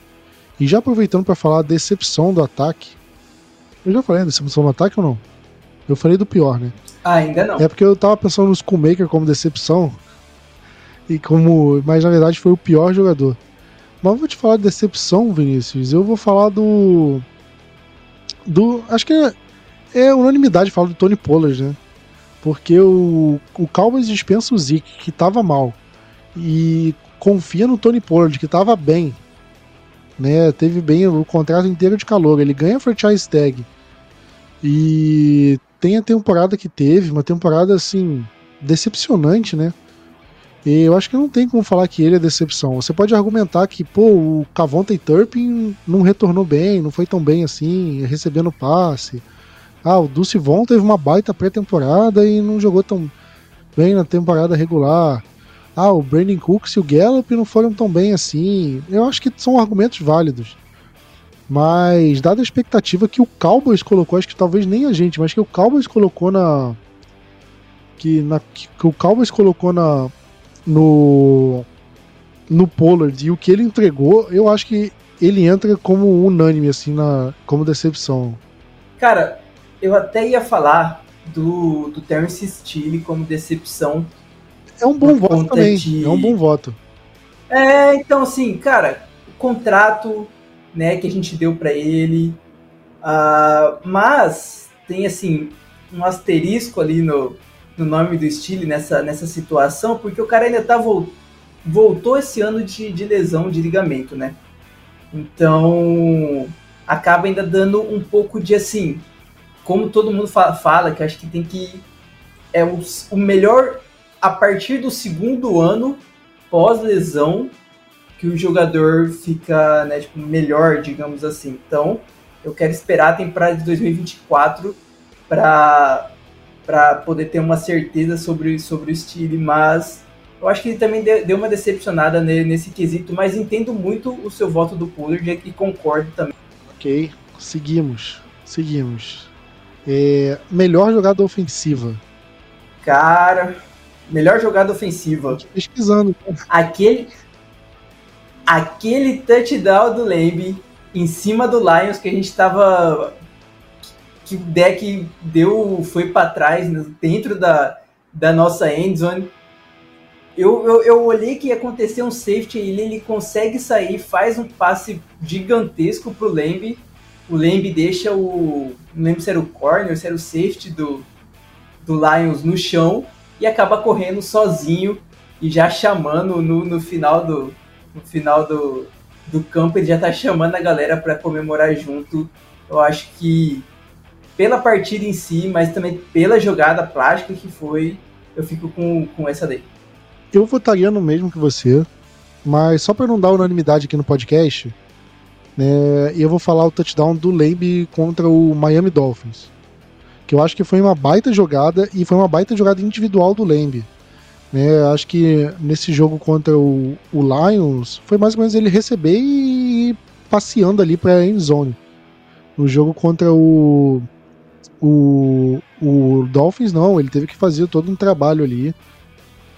E já aproveitando para falar a decepção do ataque, eu já falei a decepção do ataque ou não? Eu falei do pior, né? Ah, ainda não. É porque eu tava pensando no Schoolmaker como decepção, e como, mas na verdade foi o pior jogador. Mas vou te falar de decepção, Vinícius. Eu vou falar do. Do. Acho que é, é unanimidade falar do Tony Pollard, né? Porque o, o Cowboys dispensa o Zeke, que tava mal. E confia no Tony Pollard, que tava bem. Né? Teve bem o contrato inteiro de calor. Ele ganha a franchise tag. E tem a temporada que teve, uma temporada assim, decepcionante, né? E eu acho que não tem como falar que ele é decepção. Você pode argumentar que, pô, o Cavonte Turpin não retornou bem, não foi tão bem assim, recebendo passe. Ah, o Dulce Von teve uma baita pré-temporada e não jogou tão bem na temporada regular. Ah, o Brandon Cooks e o Gallup não foram tão bem assim. Eu acho que são argumentos válidos. Mas, dada a expectativa que o Cowboys colocou, acho que talvez nem a gente, mas que o Cowboys colocou na. Que, na, que o Cowboys colocou na, no no Pollard e o que ele entregou, eu acho que ele entra como unânime assim na como decepção. Cara, eu até ia falar do, do Terence Steele como decepção. É um bom voto também. De... É um bom voto. É, então assim, cara, o contrato, né, que a gente deu para ele, uh, mas tem assim um asterisco ali no no nome do Steele nessa, nessa situação, porque o cara ainda tá vol voltou esse ano de, de lesão de ligamento, né? Então acaba ainda dando um pouco de assim, como todo mundo fala, fala que acho que tem que é o, o melhor a partir do segundo ano pós lesão que o jogador fica né, tipo, melhor, digamos assim. Então, eu quero esperar a temporada de 2024 para para poder ter uma certeza sobre, sobre o Steele, mas eu acho que ele também deu uma decepcionada nesse quesito, mas entendo muito o seu voto do Puller e concordo também. Ok, seguimos, seguimos. É, melhor jogada ofensiva. Cara, melhor jogada ofensiva. Pesquisando. Aquele, aquele touchdown do Lamb em cima do Lions que a gente tava que o deck deu foi para trás dentro da, da nossa endzone. Eu, eu, eu olhei que ia acontecer um safety ele, ele consegue sair, faz um passe gigantesco pro Lamb. O Lamb deixa o. Não lembro se era o corner, se era o safety do, do Lions no chão e acaba correndo sozinho e já chamando no, no final do. No final do, do campo, ele já tá chamando a galera para comemorar junto. Eu acho que pela partida em si, mas também pela jogada plástica que foi, eu fico com, com essa daí. Eu votaria no mesmo que você, mas só para não dar unanimidade aqui no podcast, né, eu vou falar o touchdown do Lamb contra o Miami Dolphins. Que eu acho que foi uma baita jogada e foi uma baita jogada individual do Lamb. Né, acho que nesse jogo contra o, o Lions foi mais ou menos ele receber e ir passeando ali para a end zone. No jogo contra o o, o Dolphins não, ele teve que fazer todo um trabalho ali.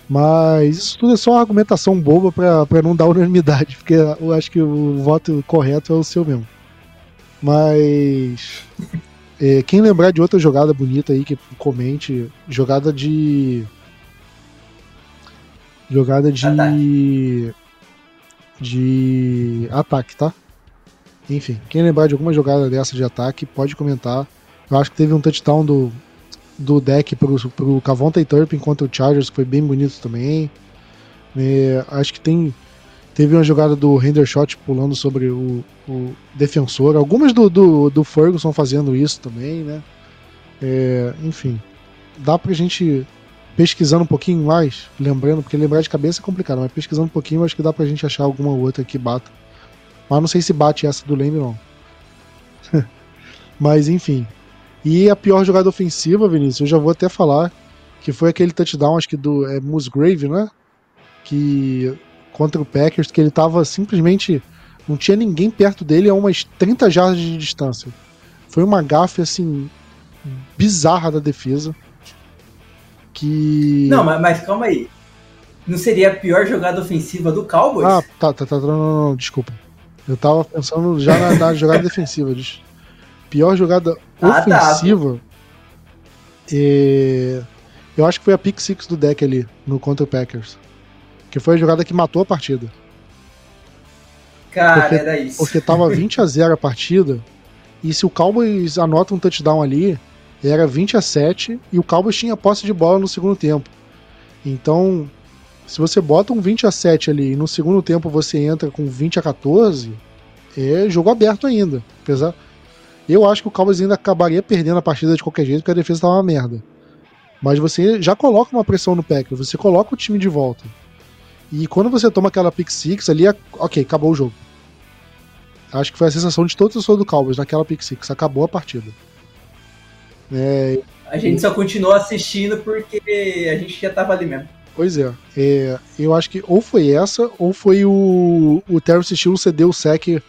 Mas isso tudo é só uma argumentação boba para não dar unanimidade, porque eu acho que o voto correto é o seu mesmo. Mas. É, quem lembrar de outra jogada bonita aí que comente, jogada de. Jogada de. Ataque. De ataque, tá? Enfim, quem lembrar de alguma jogada dessa de ataque, pode comentar. Eu acho que teve um touchdown do, do deck pro, pro Cavonta e Turpin contra o Chargers, que foi bem bonito também. É, acho que tem. Teve uma jogada do Hendershot pulando sobre o, o defensor. Algumas do, do, do, Ferguson fazendo isso também, né? É, enfim, dá pra gente pesquisando um pouquinho mais, lembrando, porque lembrar de cabeça é complicado, mas pesquisando um pouquinho, acho que dá pra gente achar alguma outra que bata. Mas não sei se bate essa do Leme, não. (laughs) mas enfim, e a pior jogada ofensiva, Vinícius, eu já vou até falar, que foi aquele touchdown, acho que do é, Musgrave, né? Que contra o Packers, que ele tava simplesmente. Não tinha ninguém perto dele a umas 30 jardas de distância. Foi uma gafe, assim, bizarra da defesa. Que. Não, mas, mas calma aí. Não seria a pior jogada ofensiva do Cowboys? Ah, tá, tá, tá, não, não, desculpa. Eu tava pensando já na, na jogada (laughs) defensiva. Pior jogada ah, tá. ofensiva. Tá. É... Eu acho que foi a pick six do deck ali, no contra o Packers. Que foi a jogada que matou a partida. Cara, porque, era isso. Porque tava (laughs) 20 a 0 a partida. E se o Cowboys anota um touchdown ali, era 20 a 7 e o Cowboys tinha posse de bola no segundo tempo. Então, se você bota um 20 a 7 ali e no segundo tempo você entra com 20 a 14, é jogo aberto ainda. Apesar, eu acho que o Cowboys ainda acabaria perdendo a partida de qualquer jeito, porque a defesa tava uma merda. Mas você já coloca uma pressão no Packers, você coloca o time de volta. E quando você toma aquela pick six ali, ok, acabou o jogo. Acho que foi a sensação de todo o torcedor do Cowboys naquela pick six, acabou a partida. É, a gente só continuou assistindo porque a gente já tava ali mesmo. Pois é, é, eu acho que ou foi essa, ou foi o, o Terrence Steele ceder o sec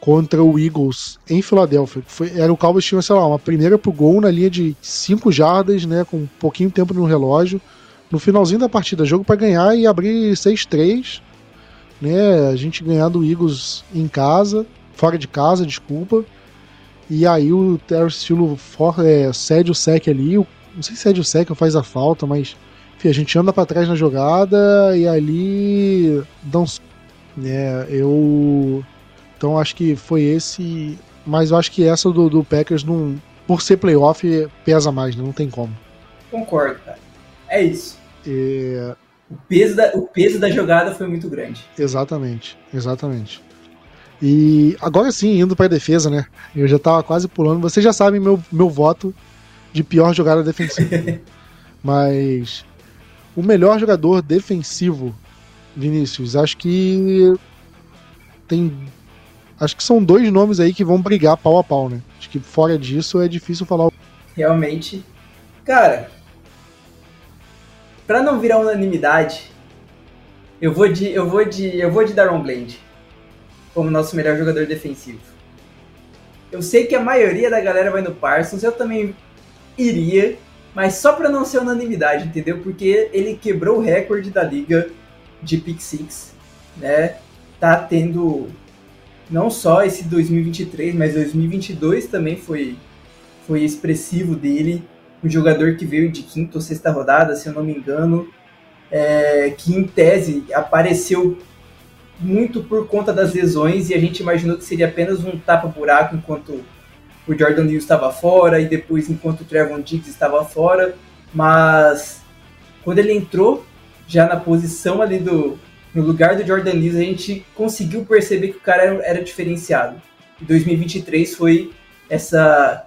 contra o Eagles em Filadélfia. Foi, era o Cowboys tinha, sei lá, uma primeira pro gol na linha de 5 jardas, né, com um pouquinho tempo no relógio. No finalzinho da partida, jogo para ganhar e abrir 6-3, né, a gente ganhar do Eagles em casa, fora de casa, desculpa. E aí o Terrence Steele é, cede o sec ali, o, não sei se cede o sec ou faz a falta, mas enfim, a gente anda para trás na jogada e ali um né, eu então acho que foi esse. Mas eu acho que essa do, do Packers, não, por ser playoff, pesa mais, né? não tem como. Concordo, cara. É isso. É... O, peso da, o peso da jogada foi muito grande. Exatamente, exatamente. E agora sim, indo para a defesa, né? Eu já tava quase pulando. Vocês já sabem meu, meu voto de pior jogada defensiva. (laughs) Mas o melhor jogador defensivo, Vinícius, acho que tem acho que são dois nomes aí que vão brigar pau a pau, né? Acho que fora disso é difícil falar. Realmente. Cara, para não virar unanimidade, Eu vou de, eu vou de, eu vou de Daron Bland como nosso melhor jogador defensivo. Eu sei que a maioria da galera vai no Parsons, eu também iria, mas só para não ser unanimidade, entendeu? Porque ele quebrou o recorde da liga de pick six, né? Tá tendo não só esse 2023, mas 2022 também foi foi expressivo dele, um jogador que veio de quinta ou sexta rodada, se eu não me engano, é, que em tese apareceu muito por conta das lesões e a gente imaginou que seria apenas um tapa-buraco enquanto o Jordan Lewis estava fora e depois enquanto o Trevon Diggs estava fora, mas quando ele entrou já na posição ali do no lugar do Jordan Lewis, a gente conseguiu perceber que o cara era, era diferenciado. E 2023 foi essa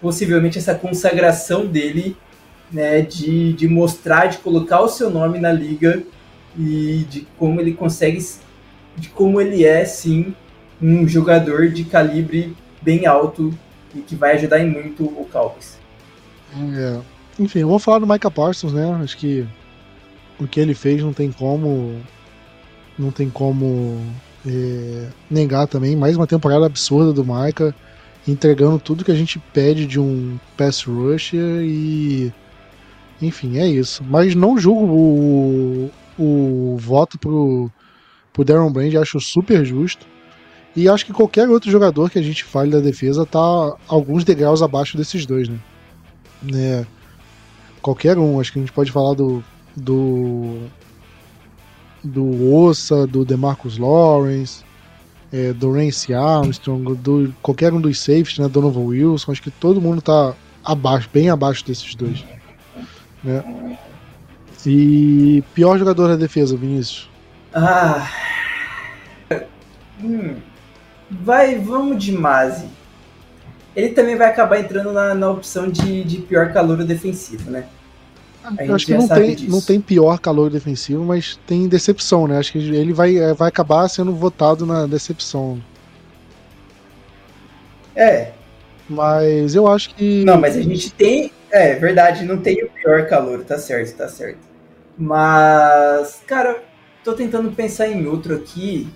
possivelmente essa consagração dele, né, de, de mostrar, de colocar o seu nome na liga e de como ele consegue de como ele é, sim, um jogador de calibre bem alto e que vai ajudar em muito o Cowboys. É. Enfim, eu vou falar do Micah Parsons, né? Acho que o que ele fez não tem como. Não tem como é, negar também. Mais uma temporada absurda do Micah, entregando tudo que a gente pede de um pass rusher e. Enfim, é isso. Mas não julgo o, o voto pro, pro Darren Brand, acho super justo. E acho que qualquer outro jogador que a gente fale da defesa tá alguns degraus abaixo desses dois, né? né? Qualquer um, acho que a gente pode falar do do do Ossa, do DeMarcus Lawrence, é, do Rance Armstrong, do qualquer um dos safes, né, Donovan Wilson, acho que todo mundo tá abaixo, bem abaixo desses dois, né? E pior jogador da defesa, Vinícius. Ah. Hum. Vai, vamos de Mazi. Ele também vai acabar entrando na, na opção de, de pior calor defensivo, né? Eu acho que não tem, não tem pior calor defensivo, mas tem decepção, né? Acho que ele vai, é, vai acabar sendo votado na decepção. É. Mas eu acho que. Não, mas a gente tem. É verdade, não tem o pior calor, tá certo, tá certo. Mas, cara, tô tentando pensar em outro aqui.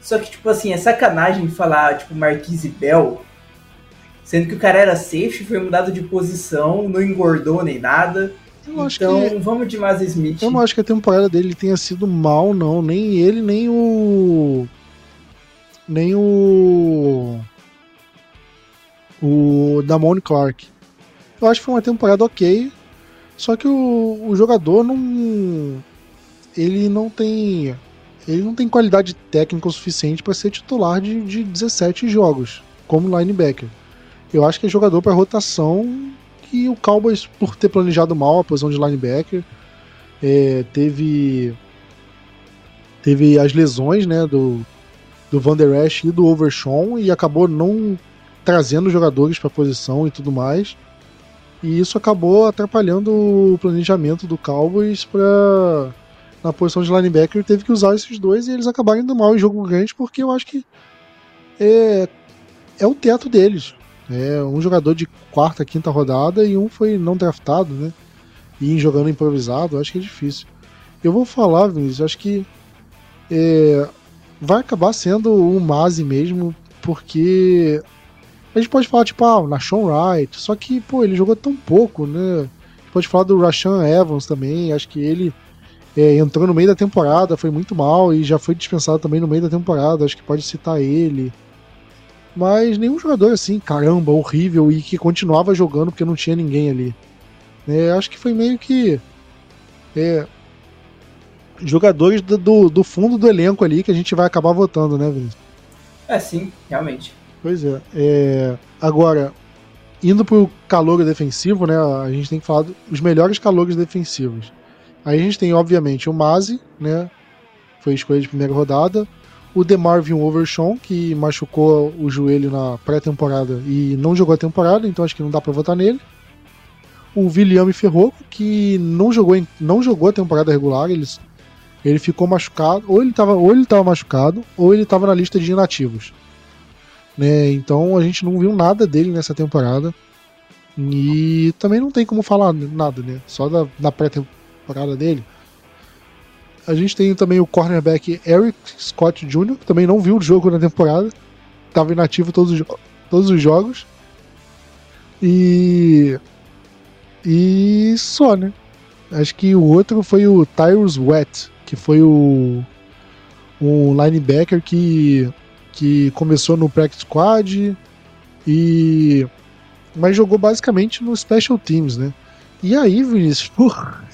Só que, tipo assim, é sacanagem falar, tipo, Marquise Bell, sendo que o cara era safe, foi mudado de posição, não engordou nem nada. Eu então, que... vamos de Maz Smith. Eu não acho que a temporada dele tenha sido mal, não. Nem ele, nem o. Nem o. O Damone Clark. Eu acho que foi uma temporada ok. Só que o, o jogador não. Ele não tem ele não tem qualidade técnica o suficiente para ser titular de, de 17 jogos, como linebacker. Eu acho que é jogador para rotação que o Cowboys, por ter planejado mal a posição de linebacker, é, teve teve as lesões né, do, do Van Der Esch e do Overshawn e acabou não trazendo jogadores para a posição e tudo mais. E isso acabou atrapalhando o planejamento do Cowboys para na posição de linebacker, teve que usar esses dois e eles acabaram indo mal em jogo grande, porque eu acho que é, é o teto deles. É um jogador de quarta, quinta rodada e um foi não draftado, né? E jogando improvisado, acho que é difícil. Eu vou falar, Vinícius, acho que é, vai acabar sendo o Mazi mesmo, porque a gente pode falar, tipo, ah, na Sean Wright, só que, pô, ele jogou tão pouco, né? Pode falar do Rashan Evans também, acho que ele é, entrou no meio da temporada, foi muito mal e já foi dispensado também no meio da temporada. Acho que pode citar ele. Mas nenhum jogador assim, caramba, horrível e que continuava jogando porque não tinha ninguém ali. É, acho que foi meio que. É, jogadores do, do, do, fundo do elenco ali que a gente vai acabar votando, né, Vinícius? É, sim, realmente. Pois é. é agora, indo pro calor defensivo, né, a gente tem que falar dos melhores calores defensivos. Aí a gente tem, obviamente, o Mazi, né? Foi escolha de primeira rodada. O DeMarvin Overshawn, que machucou o joelho na pré-temporada e não jogou a temporada, então acho que não dá para votar nele. O William Ferroco, que não jogou, não jogou a temporada regular, ele, ele ficou machucado, ou ele estava machucado, ou ele estava na lista de inativos. Né? Então a gente não viu nada dele nessa temporada. E também não tem como falar nada, né? Só da, da pré-temporada temporada dele. A gente tem também o cornerback Eric Scott Jr., que também não viu o jogo na temporada. Estava inativo todos os, todos os jogos. E. E só, né? Acho que o outro foi o Tyrus Wet, que foi o. Um linebacker que. que começou no Practice Squad e. Mas jogou basicamente no Special Teams, né? E aí, Vinícius, (laughs) por,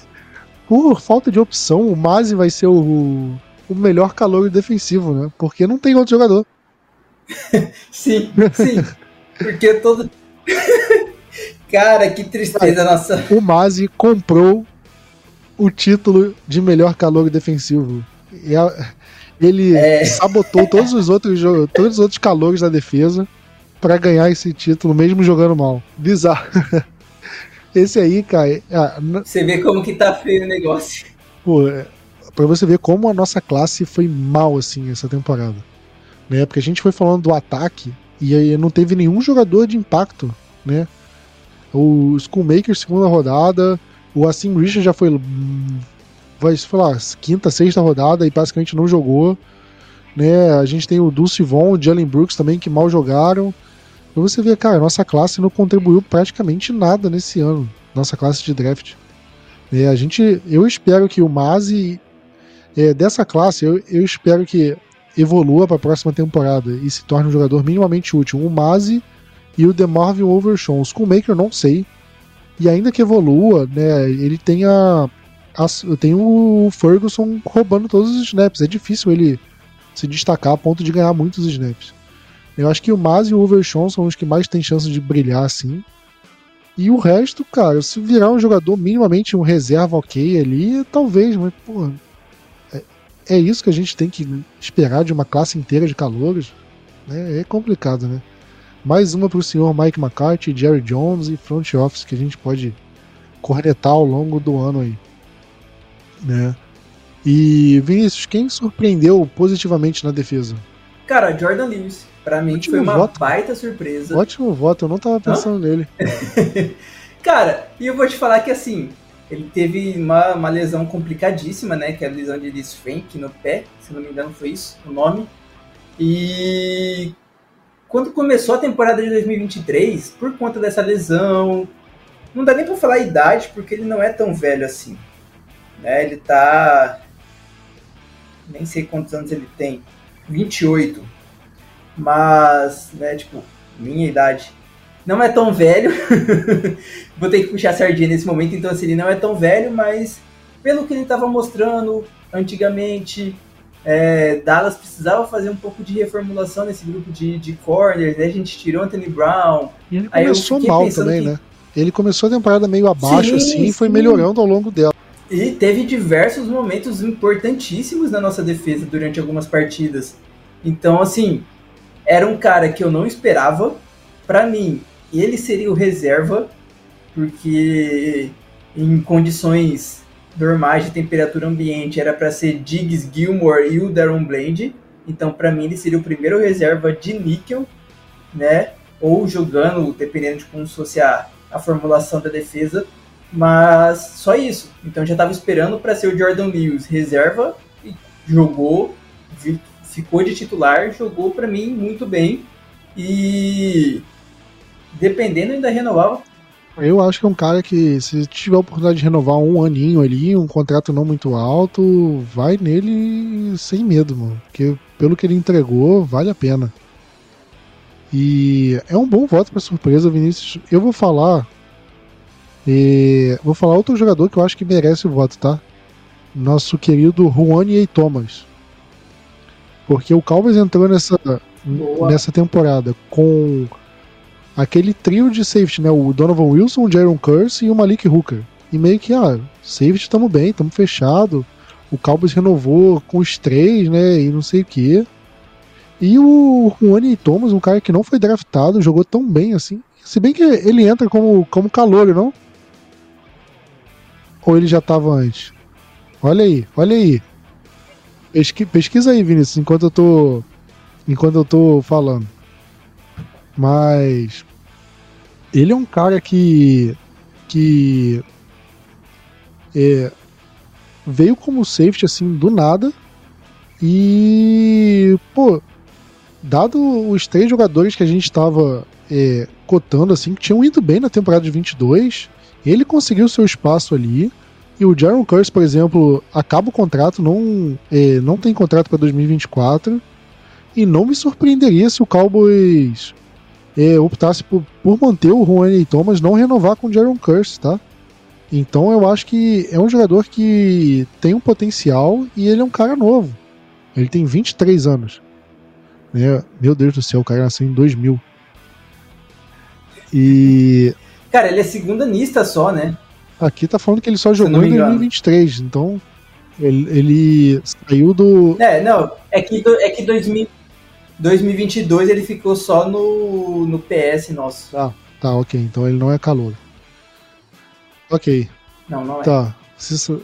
por falta de opção, o Mazi vai ser o, o melhor calor defensivo, né? Porque não tem outro jogador. (laughs) sim, sim. Porque todo. (laughs) Cara, que tristeza nossa. O Mazi comprou o título de melhor calor defensivo. Ele é. (laughs) sabotou todos os outros todos os outros calores da defesa para ganhar esse título, mesmo jogando mal. Bizarro. Esse aí, cara. Ah, você vê como que tá feio o negócio. Pô, é, pra você ver como a nossa classe foi mal, assim, essa temporada. Né? Porque a gente foi falando do ataque e aí não teve nenhum jogador de impacto, né? O Schoolmaker, segunda rodada. O Assim Richard já foi. Vai, sei lá, quinta, sexta rodada e basicamente não jogou. Né? A gente tem o Dulce Von, o Jalen Brooks também, que mal jogaram. E você vê, cara, nossa classe não contribuiu praticamente nada nesse ano, nossa classe de draft. É, a gente, eu espero que o Mazi, é, dessa classe, eu, eu espero que evolua para a próxima temporada e se torne um jogador minimamente útil. O Mazi e o DeMarvin Overshawn. O Schoolmaker não sei. E ainda que evolua, né, ele tem a, a tem o Ferguson roubando todos os snaps. É difícil ele se destacar a ponto de ganhar muitos snaps. Eu acho que o Maz e o Overshawn são os que mais têm chance de brilhar assim. E o resto, cara, se virar um jogador minimamente um reserva ok ali, talvez, mas, pô. É, é isso que a gente tem que esperar de uma classe inteira de calouros. Né? É complicado, né? Mais uma para o senhor Mike McCarthy, Jerry Jones e front office que a gente pode cornetar ao longo do ano aí. Né? E Vinícius, quem surpreendeu positivamente na defesa? Cara, Jordan Lewis. Pra mim Ótimo foi uma voto. baita surpresa. Ótimo voto, eu não tava pensando Hã? nele. (laughs) Cara, e eu vou te falar que assim, ele teve uma, uma lesão complicadíssima, né? Que é a lesão de Liz Frank no pé, se não me engano foi isso o nome. E quando começou a temporada de 2023, por conta dessa lesão, não dá nem pra falar a idade, porque ele não é tão velho assim. Né? Ele tá. Nem sei quantos anos ele tem. 28. Mas, né, tipo, minha idade não é tão velho. (laughs) Vou ter que puxar a sardinha nesse momento, então assim, ele não é tão velho, mas pelo que ele estava mostrando antigamente, é, Dallas precisava fazer um pouco de reformulação nesse grupo de, de corners, né? A gente tirou Anthony Brown. E ele começou mal também, que... né? Ele começou a temporada meio abaixo, sim, assim, e foi melhorando ao longo dela. E teve diversos momentos importantíssimos na nossa defesa durante algumas partidas. Então, assim, era um cara que eu não esperava. Para mim, ele seria o reserva, porque em condições normais de temperatura ambiente era para ser Diggs Gilmore e o Darren Bland. Então, para mim, ele seria o primeiro reserva de níquel, né? Ou jogando, dependendo de como fosse a, a formulação da defesa. Mas só isso. Então, já estava esperando para ser o Jordan Lewis reserva e jogou, ficou de titular, jogou para mim muito bem e dependendo ainda renovava. Eu acho que é um cara que, se tiver a oportunidade de renovar um aninho ali, um contrato não muito alto, vai nele sem medo, mano. Porque pelo que ele entregou, vale a pena. E é um bom voto para surpresa, Vinícius. Eu vou falar. E vou falar outro jogador que eu acho que merece o voto, tá? Nosso querido Juan E. Thomas. Porque o Cowboys entrou nessa, nessa temporada com aquele trio de safety, né? O Donovan Wilson, o Jaron Curse e o Malik Hooker. E meio que, ah, safety estamos bem, estamos fechado. O Cowboys renovou com os três, né? E não sei o que. E o Juani Thomas, um cara que não foi draftado, jogou tão bem assim. Se bem que ele entra como, como calor, não? Ou ele já estava antes? Olha aí, olha aí. Pesqui, pesquisa aí, Vinícius, enquanto eu tô. Enquanto eu tô falando. Mas. Ele é um cara que. Que. É, veio como safety assim do nada. E, pô, dado os três jogadores que a gente estava é, cotando, assim, que tinham ido bem na temporada de 22, ele conseguiu seu espaço ali. E o Jaron Curse, por exemplo, acaba o contrato, não, é, não tem contrato para 2024. E não me surpreenderia se o Cowboys é, optasse por, por manter o Juan Thomas, não renovar com o Jaron Curse, tá? Então eu acho que é um jogador que tem um potencial e ele é um cara novo. Ele tem 23 anos. Né? Meu Deus do céu, o cara nasceu em 2000. E. Cara, ele é segunda nista só, né? Aqui tá falando que ele só jogou em 2023, então. Ele, ele, saiu do. É, não, é que, é que 2000, 2022 ele ficou só no, no PS nosso. Tá, tá, ok. Então ele não é calor. Ok. Não, não é. Tá.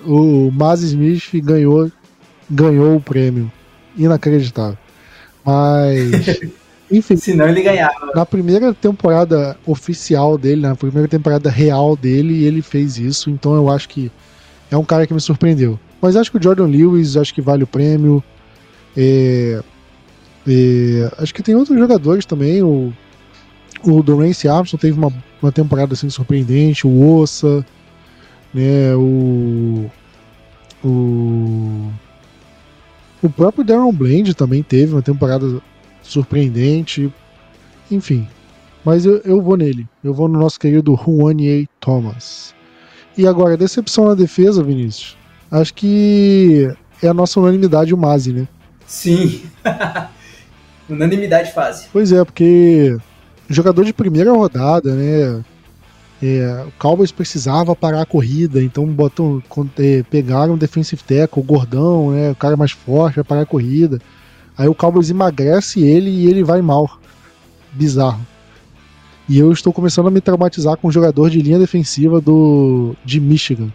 O Maz Smith ganhou, ganhou o prêmio. Inacreditável. Mas. (laughs) Enfim. Senão ele ganhava. Na primeira temporada oficial dele, na primeira temporada real dele, ele fez isso. Então eu acho que é um cara que me surpreendeu. Mas acho que o Jordan Lewis, acho que vale o prêmio. É, é, acho que tem outros jogadores também. O, o Dorance Armstrong teve uma, uma temporada assim surpreendente. O Ossa, né? O. O. O próprio Darren Bland também teve uma temporada surpreendente. Enfim. Mas eu, eu vou nele. Eu vou no nosso querido Juanier Thomas. E agora, decepção na defesa, Vinícius. Acho que é a nossa unanimidade o Mazi, né? Sim. (laughs) unanimidade fácil. Pois é, porque jogador de primeira rodada, né? É, o Cowboys precisava parar a corrida, então botam, é, pegaram o defensive tackle, o gordão, né, o cara mais forte, vai parar a corrida. Aí o Cowboys emagrece ele e ele vai mal. Bizarro. E eu estou começando a me traumatizar com o jogador de linha defensiva do de Michigan.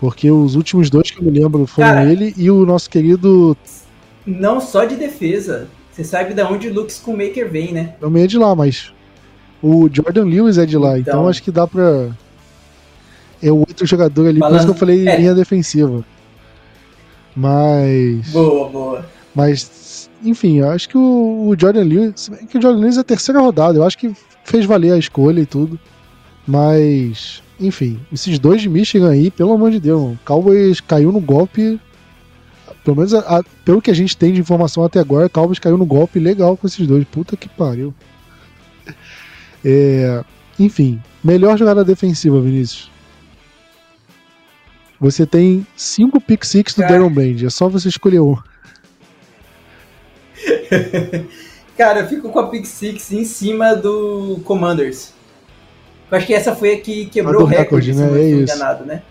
Porque os últimos dois que eu me lembro foram Cara, ele e o nosso querido. Não só de defesa. Você sabe de onde o Luke Schoonmaker vem, né? Também é de lá, mas. O Jordan Lewis é de lá, então, então acho que dá pra. É o outro jogador ali, Falando... por isso que eu falei é. linha defensiva. Mas. Boa, boa. Mas, enfim, eu acho que o, o Jordan Lewis. Que o Jordan Lewis é a terceira rodada, eu acho que fez valer a escolha e tudo. Mas, enfim, esses dois de Michigan aí, pelo amor de Deus, o Cowboys caiu no golpe. Pelo menos a, a, pelo que a gente tem de informação até agora, o Cowboys caiu no golpe legal com esses dois. Puta que pariu. (laughs) É, enfim, melhor jogada defensiva, Vinícius. Você tem cinco pick six do Darren Bland, é só você escolher um. (laughs) Cara, eu fico com a pick six em cima do Commanders. Eu acho que essa foi a que quebrou a o recorde, recorde né? É isso. Enganado, né?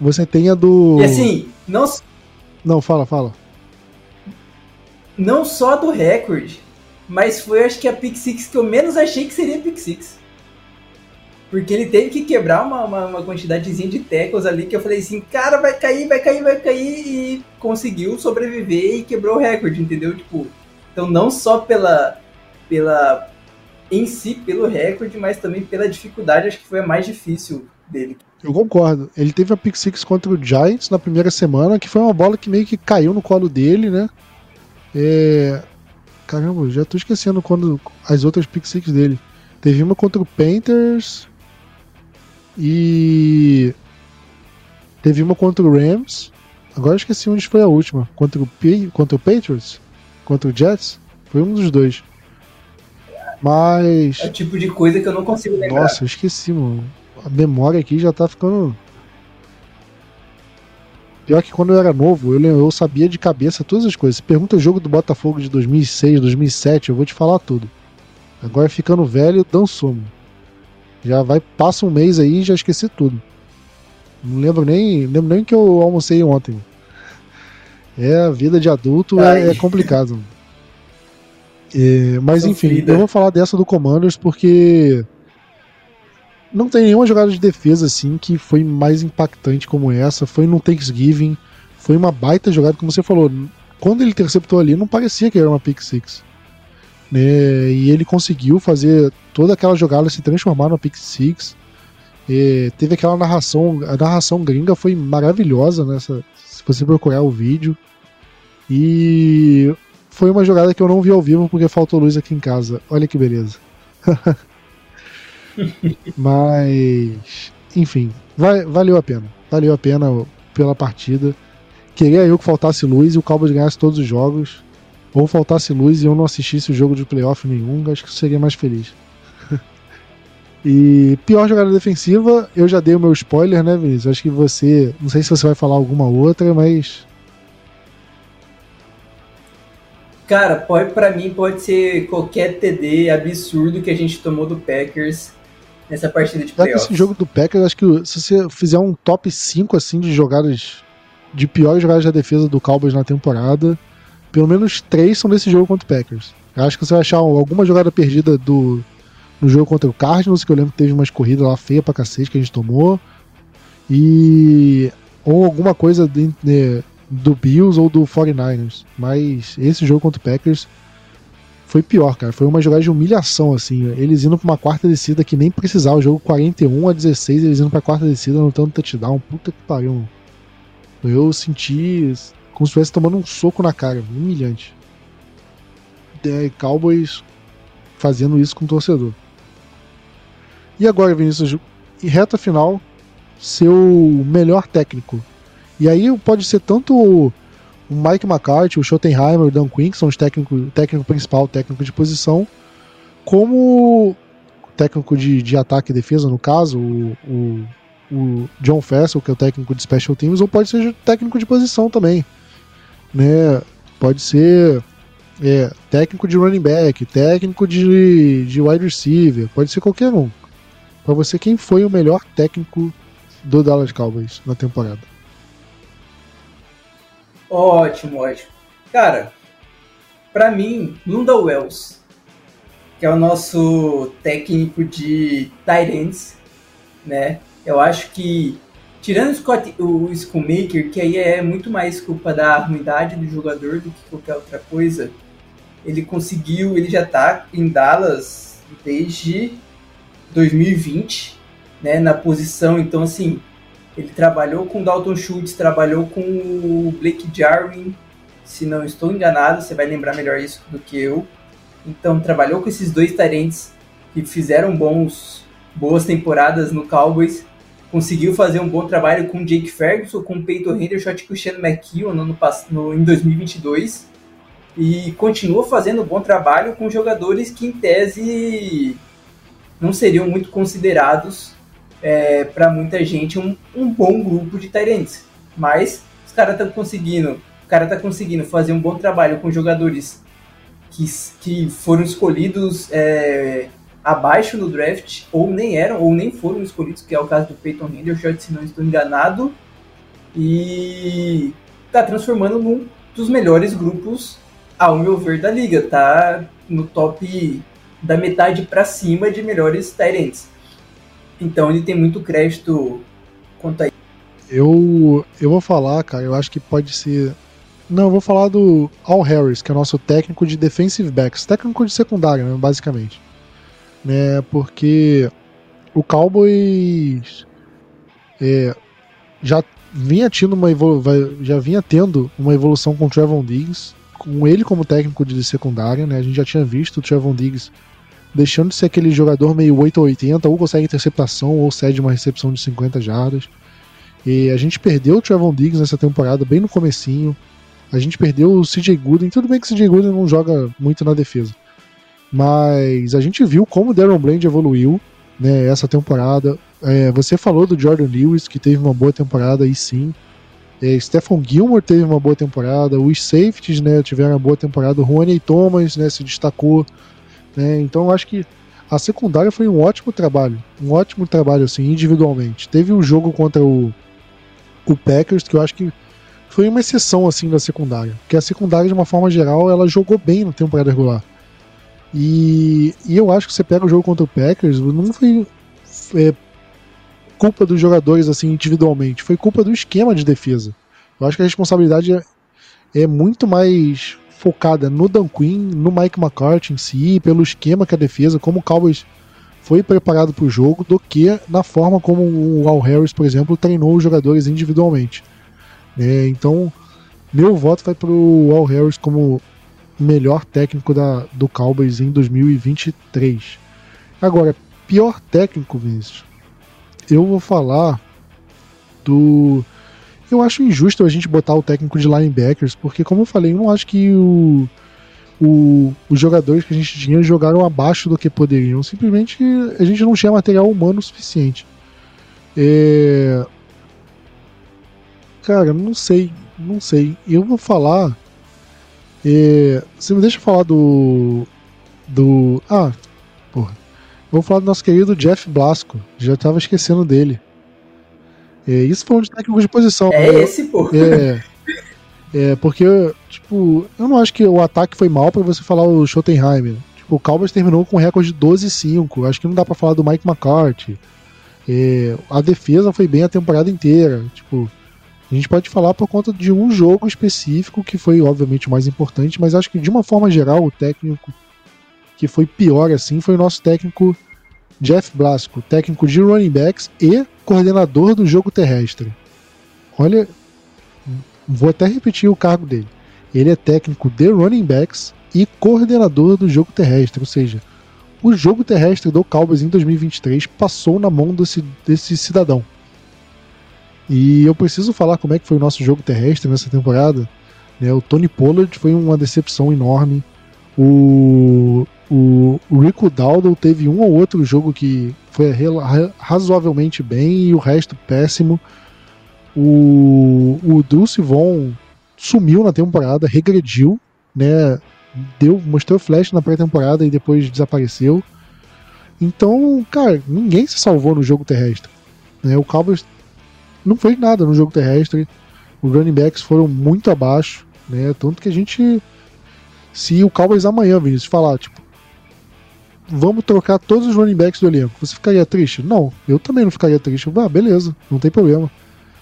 Você tem a do. E assim, não. Não, fala, fala. Não só do recorde, mas foi acho que a pick six que eu menos achei que seria pick six. Porque ele teve que quebrar uma, uma, uma, quantidadezinha de tackles ali que eu falei assim, cara, vai cair, vai cair, vai cair, e conseguiu sobreviver e quebrou o recorde, entendeu? Tipo, então não só pela, pela em si, pelo recorde, mas também pela dificuldade, acho que foi a mais difícil dele. Eu concordo. Ele teve a pick six contra o Giants na primeira semana, que foi uma bola que meio que caiu no colo dele, né? É... Caramba, já tô esquecendo quando as outras pick six dele. Teve uma contra o Panthers, e teve uma contra o Rams. Agora esqueci onde foi a última. Contra o, P... contra o Patriots? Contra o Jets? Foi um dos dois. Mas. É o tipo de coisa que eu não consigo lembrar. Nossa, eu esqueci, mano. A memória aqui já tá ficando. Pior que quando eu era novo, eu, eu sabia de cabeça todas as coisas. pergunta o jogo do Botafogo de 2006, 2007, eu vou te falar tudo. Agora ficando velho, dançou, mano. Já vai, passa um mês aí e já esqueci tudo. Não lembro nem, lembro nem que eu almocei ontem. É, a vida de adulto é, é, complicado. É, mas enfim, eu vou falar dessa do Commanders porque não tem nenhuma jogada de defesa assim que foi mais impactante como essa. Foi no Thanksgiving, foi uma baita jogada, como você falou. Quando ele interceptou ali, não parecia que era uma pick six né? E ele conseguiu fazer toda aquela jogada se transformar no pick six. E teve aquela narração, a narração gringa foi maravilhosa nessa. Se você procurar o vídeo. E foi uma jogada que eu não vi ao vivo porque faltou luz aqui em casa. Olha que beleza. (laughs) Mas, enfim, vai, valeu a pena. Valeu a pena pela partida. Queria eu que faltasse luz e o Cowboys ganhasse todos os jogos. Ou faltasse luz e eu não assistisse o jogo de playoff nenhum. Acho que seria mais feliz. (laughs) e pior jogada defensiva, eu já dei o meu spoiler, né, Vinícius? Acho que você. Não sei se você vai falar alguma outra, mas. Cara, pode para mim pode ser qualquer TD absurdo que a gente tomou do Packers nessa partida de playoffs. Esse jogo do Packers, acho que se você fizer um top 5 assim de jogadas de piores jogadas da defesa do Cowboys na temporada, pelo menos três são desse jogo contra o Packers. Eu acho que você vai achar alguma jogada perdida do no jogo contra o Cardinals, que eu lembro que teve umas corridas lá feia pra cacete que a gente tomou. E. Ou alguma coisa de, de, do Bills ou do 49ers. Mas esse jogo contra o Packers foi pior, cara. Foi uma jogada de humilhação, assim. Eles indo pra uma quarta descida que nem precisava. O jogo 41 a 16, eles indo pra quarta descida, anotando touchdown. Puta que pariu. Eu senti como se estivesse tomando um soco na cara. Humilhante. É, Cowboys fazendo isso com o torcedor. E agora, Vinícius, em reta final, seu melhor técnico. E aí pode ser tanto o Mike McCarthy, o Schottenheimer, o Dan Quinn, que são os técnicos, técnico principal, técnico de posição, como técnico de, de ataque e defesa, no caso, o, o, o John Fessel, que é o técnico de special teams, ou pode ser técnico de posição também né? Pode ser é, técnico de running back, técnico de, de wide receiver, pode ser qualquer um. Para você, quem foi o melhor técnico do Dallas Cowboys na temporada? Ótimo, ótimo. Cara, para mim, Lunda Wells, que é o nosso técnico de tight ends, né? Eu acho que Tirando o, Scott, o que aí é muito mais culpa da ruindade do jogador do que qualquer outra coisa, ele conseguiu, ele já está em Dallas desde 2020, né, na posição, então assim, ele trabalhou com Dalton Schultz, trabalhou com o Blake Jarwin, se não estou enganado, você vai lembrar melhor isso do que eu. Então trabalhou com esses dois tarentes que fizeram bons boas temporadas no Cowboys conseguiu fazer um bom trabalho com Jake Ferguson, com Peyton Hendershot e com o Sean McKeon no, no, em 2022 e continua fazendo um bom trabalho com jogadores que em tese não seriam muito considerados é, para muita gente um, um, bom grupo de Tyrants. Mas os caras estão conseguindo, o cara tá conseguindo fazer um bom trabalho com jogadores que, que foram escolhidos é, abaixo no draft, ou nem eram, ou nem foram escolhidos, que é o caso do Peyton Hendershot, se não estou enganado, e tá transformando num dos melhores grupos, ao meu ver, da liga. Tá no top da metade para cima de melhores Tyrants. Então ele tem muito crédito quanto a. Eu, eu vou falar, cara, eu acho que pode ser. Não, eu vou falar do Al Harris, que é o nosso técnico de defensive backs, técnico de secundária, né, basicamente né? Porque o Cowboys é, já vinha tendo uma já vinha tendo uma evolução com o Trevon Diggs, com ele como técnico de secundária, né? A gente já tinha visto o Trevon Diggs deixando de ser aquele jogador meio 8 ou 80, ou consegue interceptação ou cede uma recepção de 50 jardas. E a gente perdeu o Trevon Diggs nessa temporada, bem no comecinho. A gente perdeu o CJ Gooden. Tudo bem que o CJ Gooden não joga muito na defesa. Mas a gente viu como o Darren Bland evoluiu né, essa temporada. É, você falou do Jordan Lewis, que teve uma boa temporada, e sim. É, Stephon Gilmore teve uma boa temporada, os safeties né, tiveram uma boa temporada, o Ronnie Thomas né, se destacou. Né, então eu acho que a secundária foi um ótimo trabalho, um ótimo trabalho assim, individualmente. Teve um jogo contra o, o Packers que eu acho que foi uma exceção assim da secundária, porque a secundária de uma forma geral ela jogou bem na temporada regular. E, e eu acho que você pega o jogo contra o Packers, não foi é, culpa dos jogadores assim individualmente, foi culpa do esquema de defesa. Eu acho que a responsabilidade é, é muito mais focada no Dan Quinn, no Mike McCarthy em si, pelo esquema que a defesa, como o Cowboys foi preparado para o jogo do que na forma como o Al Harris, por exemplo, treinou os jogadores individualmente. É, então, meu voto vai para o Al Harris como melhor técnico da, do Cowboys em 2023. Agora, pior técnico, Vinícius, eu vou falar do. Eu acho injusto a gente botar o técnico de linebackers, porque, como eu falei, eu não acho que o, o, os jogadores que a gente tinha jogaram abaixo do que poderiam. Simplesmente a gente não tinha material humano suficiente. É... Cara, não sei, não sei. Eu vou falar. É... Você me deixa falar do. Do. Ah, porra. Vou falar do nosso querido Jeff Blasco. Já tava esquecendo dele. É, isso foi um de técnico de posição. É né? esse, pô. É, é, porque, tipo, eu não acho que o ataque foi mal para você falar o Schottenheimer. Tipo, o Cowboys terminou com um recorde de 12-5. Acho que não dá para falar do Mike McCarthy. É, a defesa foi bem a temporada inteira. Tipo, a gente pode falar por conta de um jogo específico que foi, obviamente, o mais importante, mas acho que de uma forma geral, o técnico que foi pior assim foi o nosso técnico Jeff Blasco, técnico de running backs e coordenador do jogo terrestre. Olha, vou até repetir o cargo dele. Ele é técnico de running backs e coordenador do jogo terrestre, ou seja, o jogo terrestre do Cowboys em 2023 passou na mão desse, desse cidadão. E eu preciso falar como é que foi o nosso jogo terrestre nessa temporada. Né? O Tony Pollard foi uma decepção enorme. O o, Rico Dowdle teve um ou outro jogo que foi razoavelmente bem e o resto péssimo. O, o Dulce Von sumiu na temporada, regrediu, né? Deu, mostrou flash na pré-temporada e depois desapareceu. Então, cara, ninguém se salvou no jogo terrestre. Né? O Cowboys não fez nada no jogo terrestre. Os running backs foram muito abaixo, né? Tanto que a gente se o Cowboys amanhã, Vinícius, falar, tipo, vamos trocar todos os running backs do elenco. Você ficaria triste? Não, eu também não ficaria triste. Ah, beleza, não tem problema.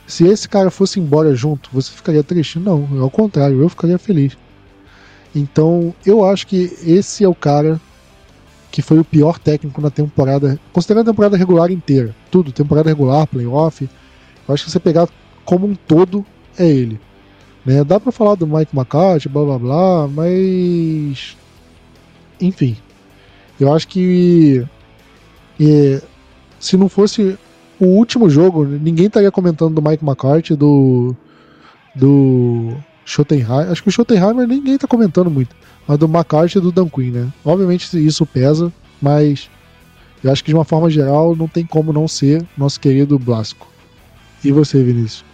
Se esse cara fosse embora junto, você ficaria triste? Não, é ao contrário, eu ficaria feliz. Então, eu acho que esse é o cara que foi o pior técnico na temporada, considerando a temporada regular inteira, tudo, temporada regular, playoff. Eu acho que você pegar como um todo é ele. Né? Dá para falar do Mike McCarthy, blá blá blá, mas enfim, eu acho que é, se não fosse o último jogo, ninguém estaria comentando do Mike McCarthy, do do Schottenheimer. Acho que o Schottenheimer ninguém está comentando muito, mas do McCarthy e do Dan Quinn, né? Obviamente isso pesa, mas eu acho que de uma forma geral não tem como não ser nosso querido Blasco. E você, Vinícius?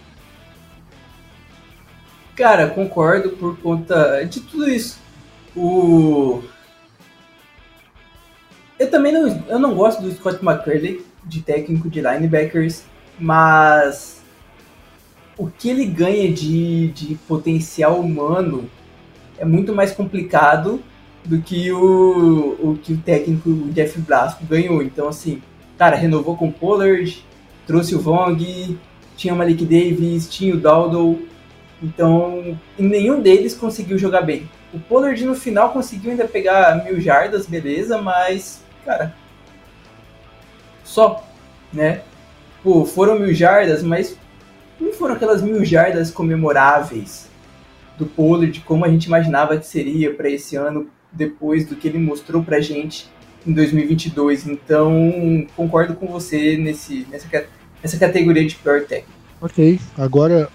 Cara, concordo por conta de tudo isso. O eu também não, eu não gosto do Scott McCurley de técnico de linebackers, mas o que ele ganha de, de potencial humano é muito mais complicado do que o, o que o técnico Jeff Blasco ganhou. Então, assim, cara, renovou com o Pollard, trouxe o Vong, tinha o Malik Davis, tinha o Dowdle. Então, nenhum deles conseguiu jogar bem. O Pollard no final conseguiu ainda pegar mil jardas, beleza, mas cara, só, né? Pô, foram mil jardas, mas não foram aquelas mil jardas comemoráveis do Pollard, como a gente imaginava que seria para esse ano, depois do que ele mostrou pra gente em 2022. Então, concordo com você nesse, nessa, nessa categoria de pior técnico. Ok, agora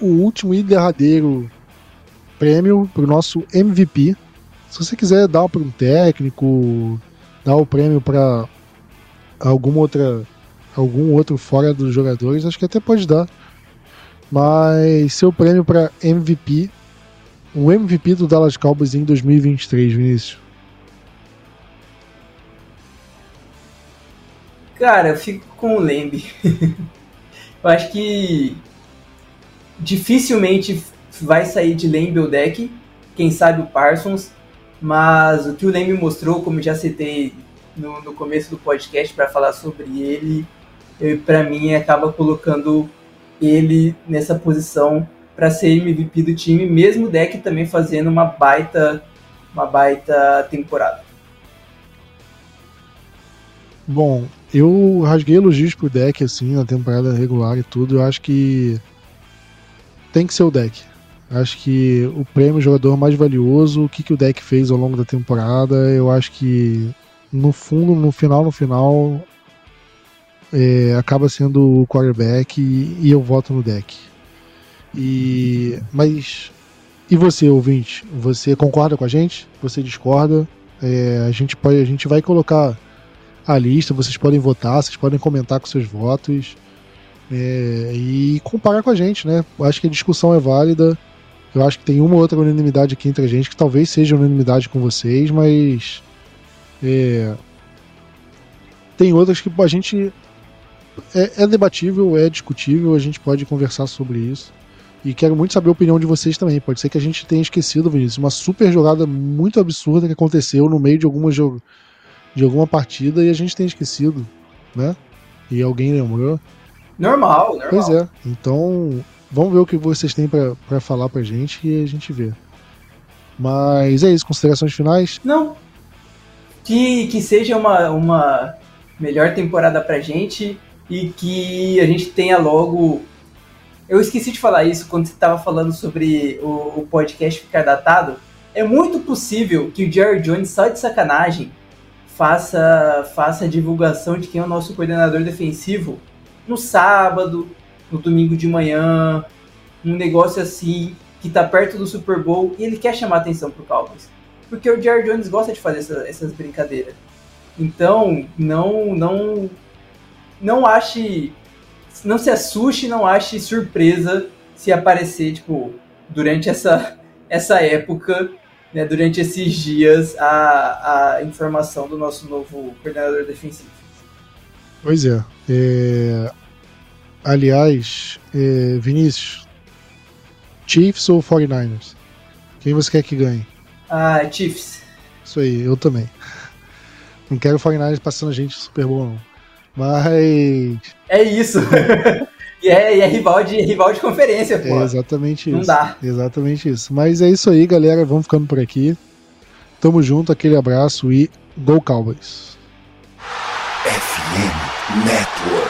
o último e derradeiro prêmio para o nosso MVP. Se você quiser dar para um técnico, dar o prêmio para alguma outra algum outro fora dos jogadores, acho que até pode dar. Mas seu prêmio para MVP, o MVP do Dallas Cowboys em 2023, Vinícius. Cara, eu fico com o Lembe. (laughs) eu acho que dificilmente vai sair de Lembe ou deck. Quem sabe o Parsons. Mas o que o Leme mostrou, como já citei no, no começo do podcast para falar sobre ele, para mim acaba colocando ele nessa posição para ser MVP do time, mesmo o deck também fazendo uma baita, uma baita temporada. Bom, eu rasguei elogios pro deck, assim, na temporada regular e tudo. Eu acho que tem que ser o deck. Acho que o prêmio jogador mais valioso, o que, que o deck fez ao longo da temporada, eu acho que no fundo, no final, no final, é, acaba sendo o quarterback e, e, eu voto no deck. E mas e você, ouvinte? Você concorda com a gente? Você discorda? É, a gente pode, a gente vai colocar a lista. Vocês podem votar, vocês podem comentar com seus votos é, e comparar com a gente, né? Acho que a discussão é válida. Eu acho que tem uma ou outra unanimidade aqui entre a gente, que talvez seja unanimidade com vocês, mas. É, tem outras que a gente. É, é, debatível, é discutível, a gente pode conversar sobre isso. E quero muito saber a opinião de vocês também. Pode ser que a gente tenha esquecido, Vinícius, uma super jogada muito absurda que aconteceu no meio de alguma, de alguma partida e a gente tenha esquecido, né? E alguém lembrou. Normal, normal. Pois é. Então, vamos ver o que vocês têm para falar pra gente e a gente vê. Mas é isso, considerações finais? Não. Que, que seja uma, uma melhor temporada pra gente e que a gente tenha logo. Eu esqueci de falar isso quando você estava falando sobre o, o, podcast ficar datado. É muito possível que o Jerry Jones, só de sacanagem, faça, faça a divulgação de quem é o nosso coordenador defensivo no sábado, no domingo de manhã, um negócio assim que tá perto do Super Bowl e ele quer chamar atenção pro Cowboys. Porque o Jerry Jones gosta de fazer essa, essas brincadeiras. Então, não não não ache não se assuste, não ache surpresa se aparecer tipo durante essa essa época, né, durante esses dias a, a informação do nosso novo coordenador defensivo. Pois é. é... Aliás, é... Vinícius, Chiefs ou 49ers? Quem você quer que ganhe? Ah, Chiefs. Isso aí, eu também. Não quero 49ers passando a gente super bom, não. Mas. É isso! (laughs) e, é, e é, rival, de, rival de conferência, pô. É exatamente isso. Não dá. Exatamente isso. Mas é isso aí, galera. Vamos ficando por aqui. Tamo junto, aquele abraço e Go Cowboys! FM Network.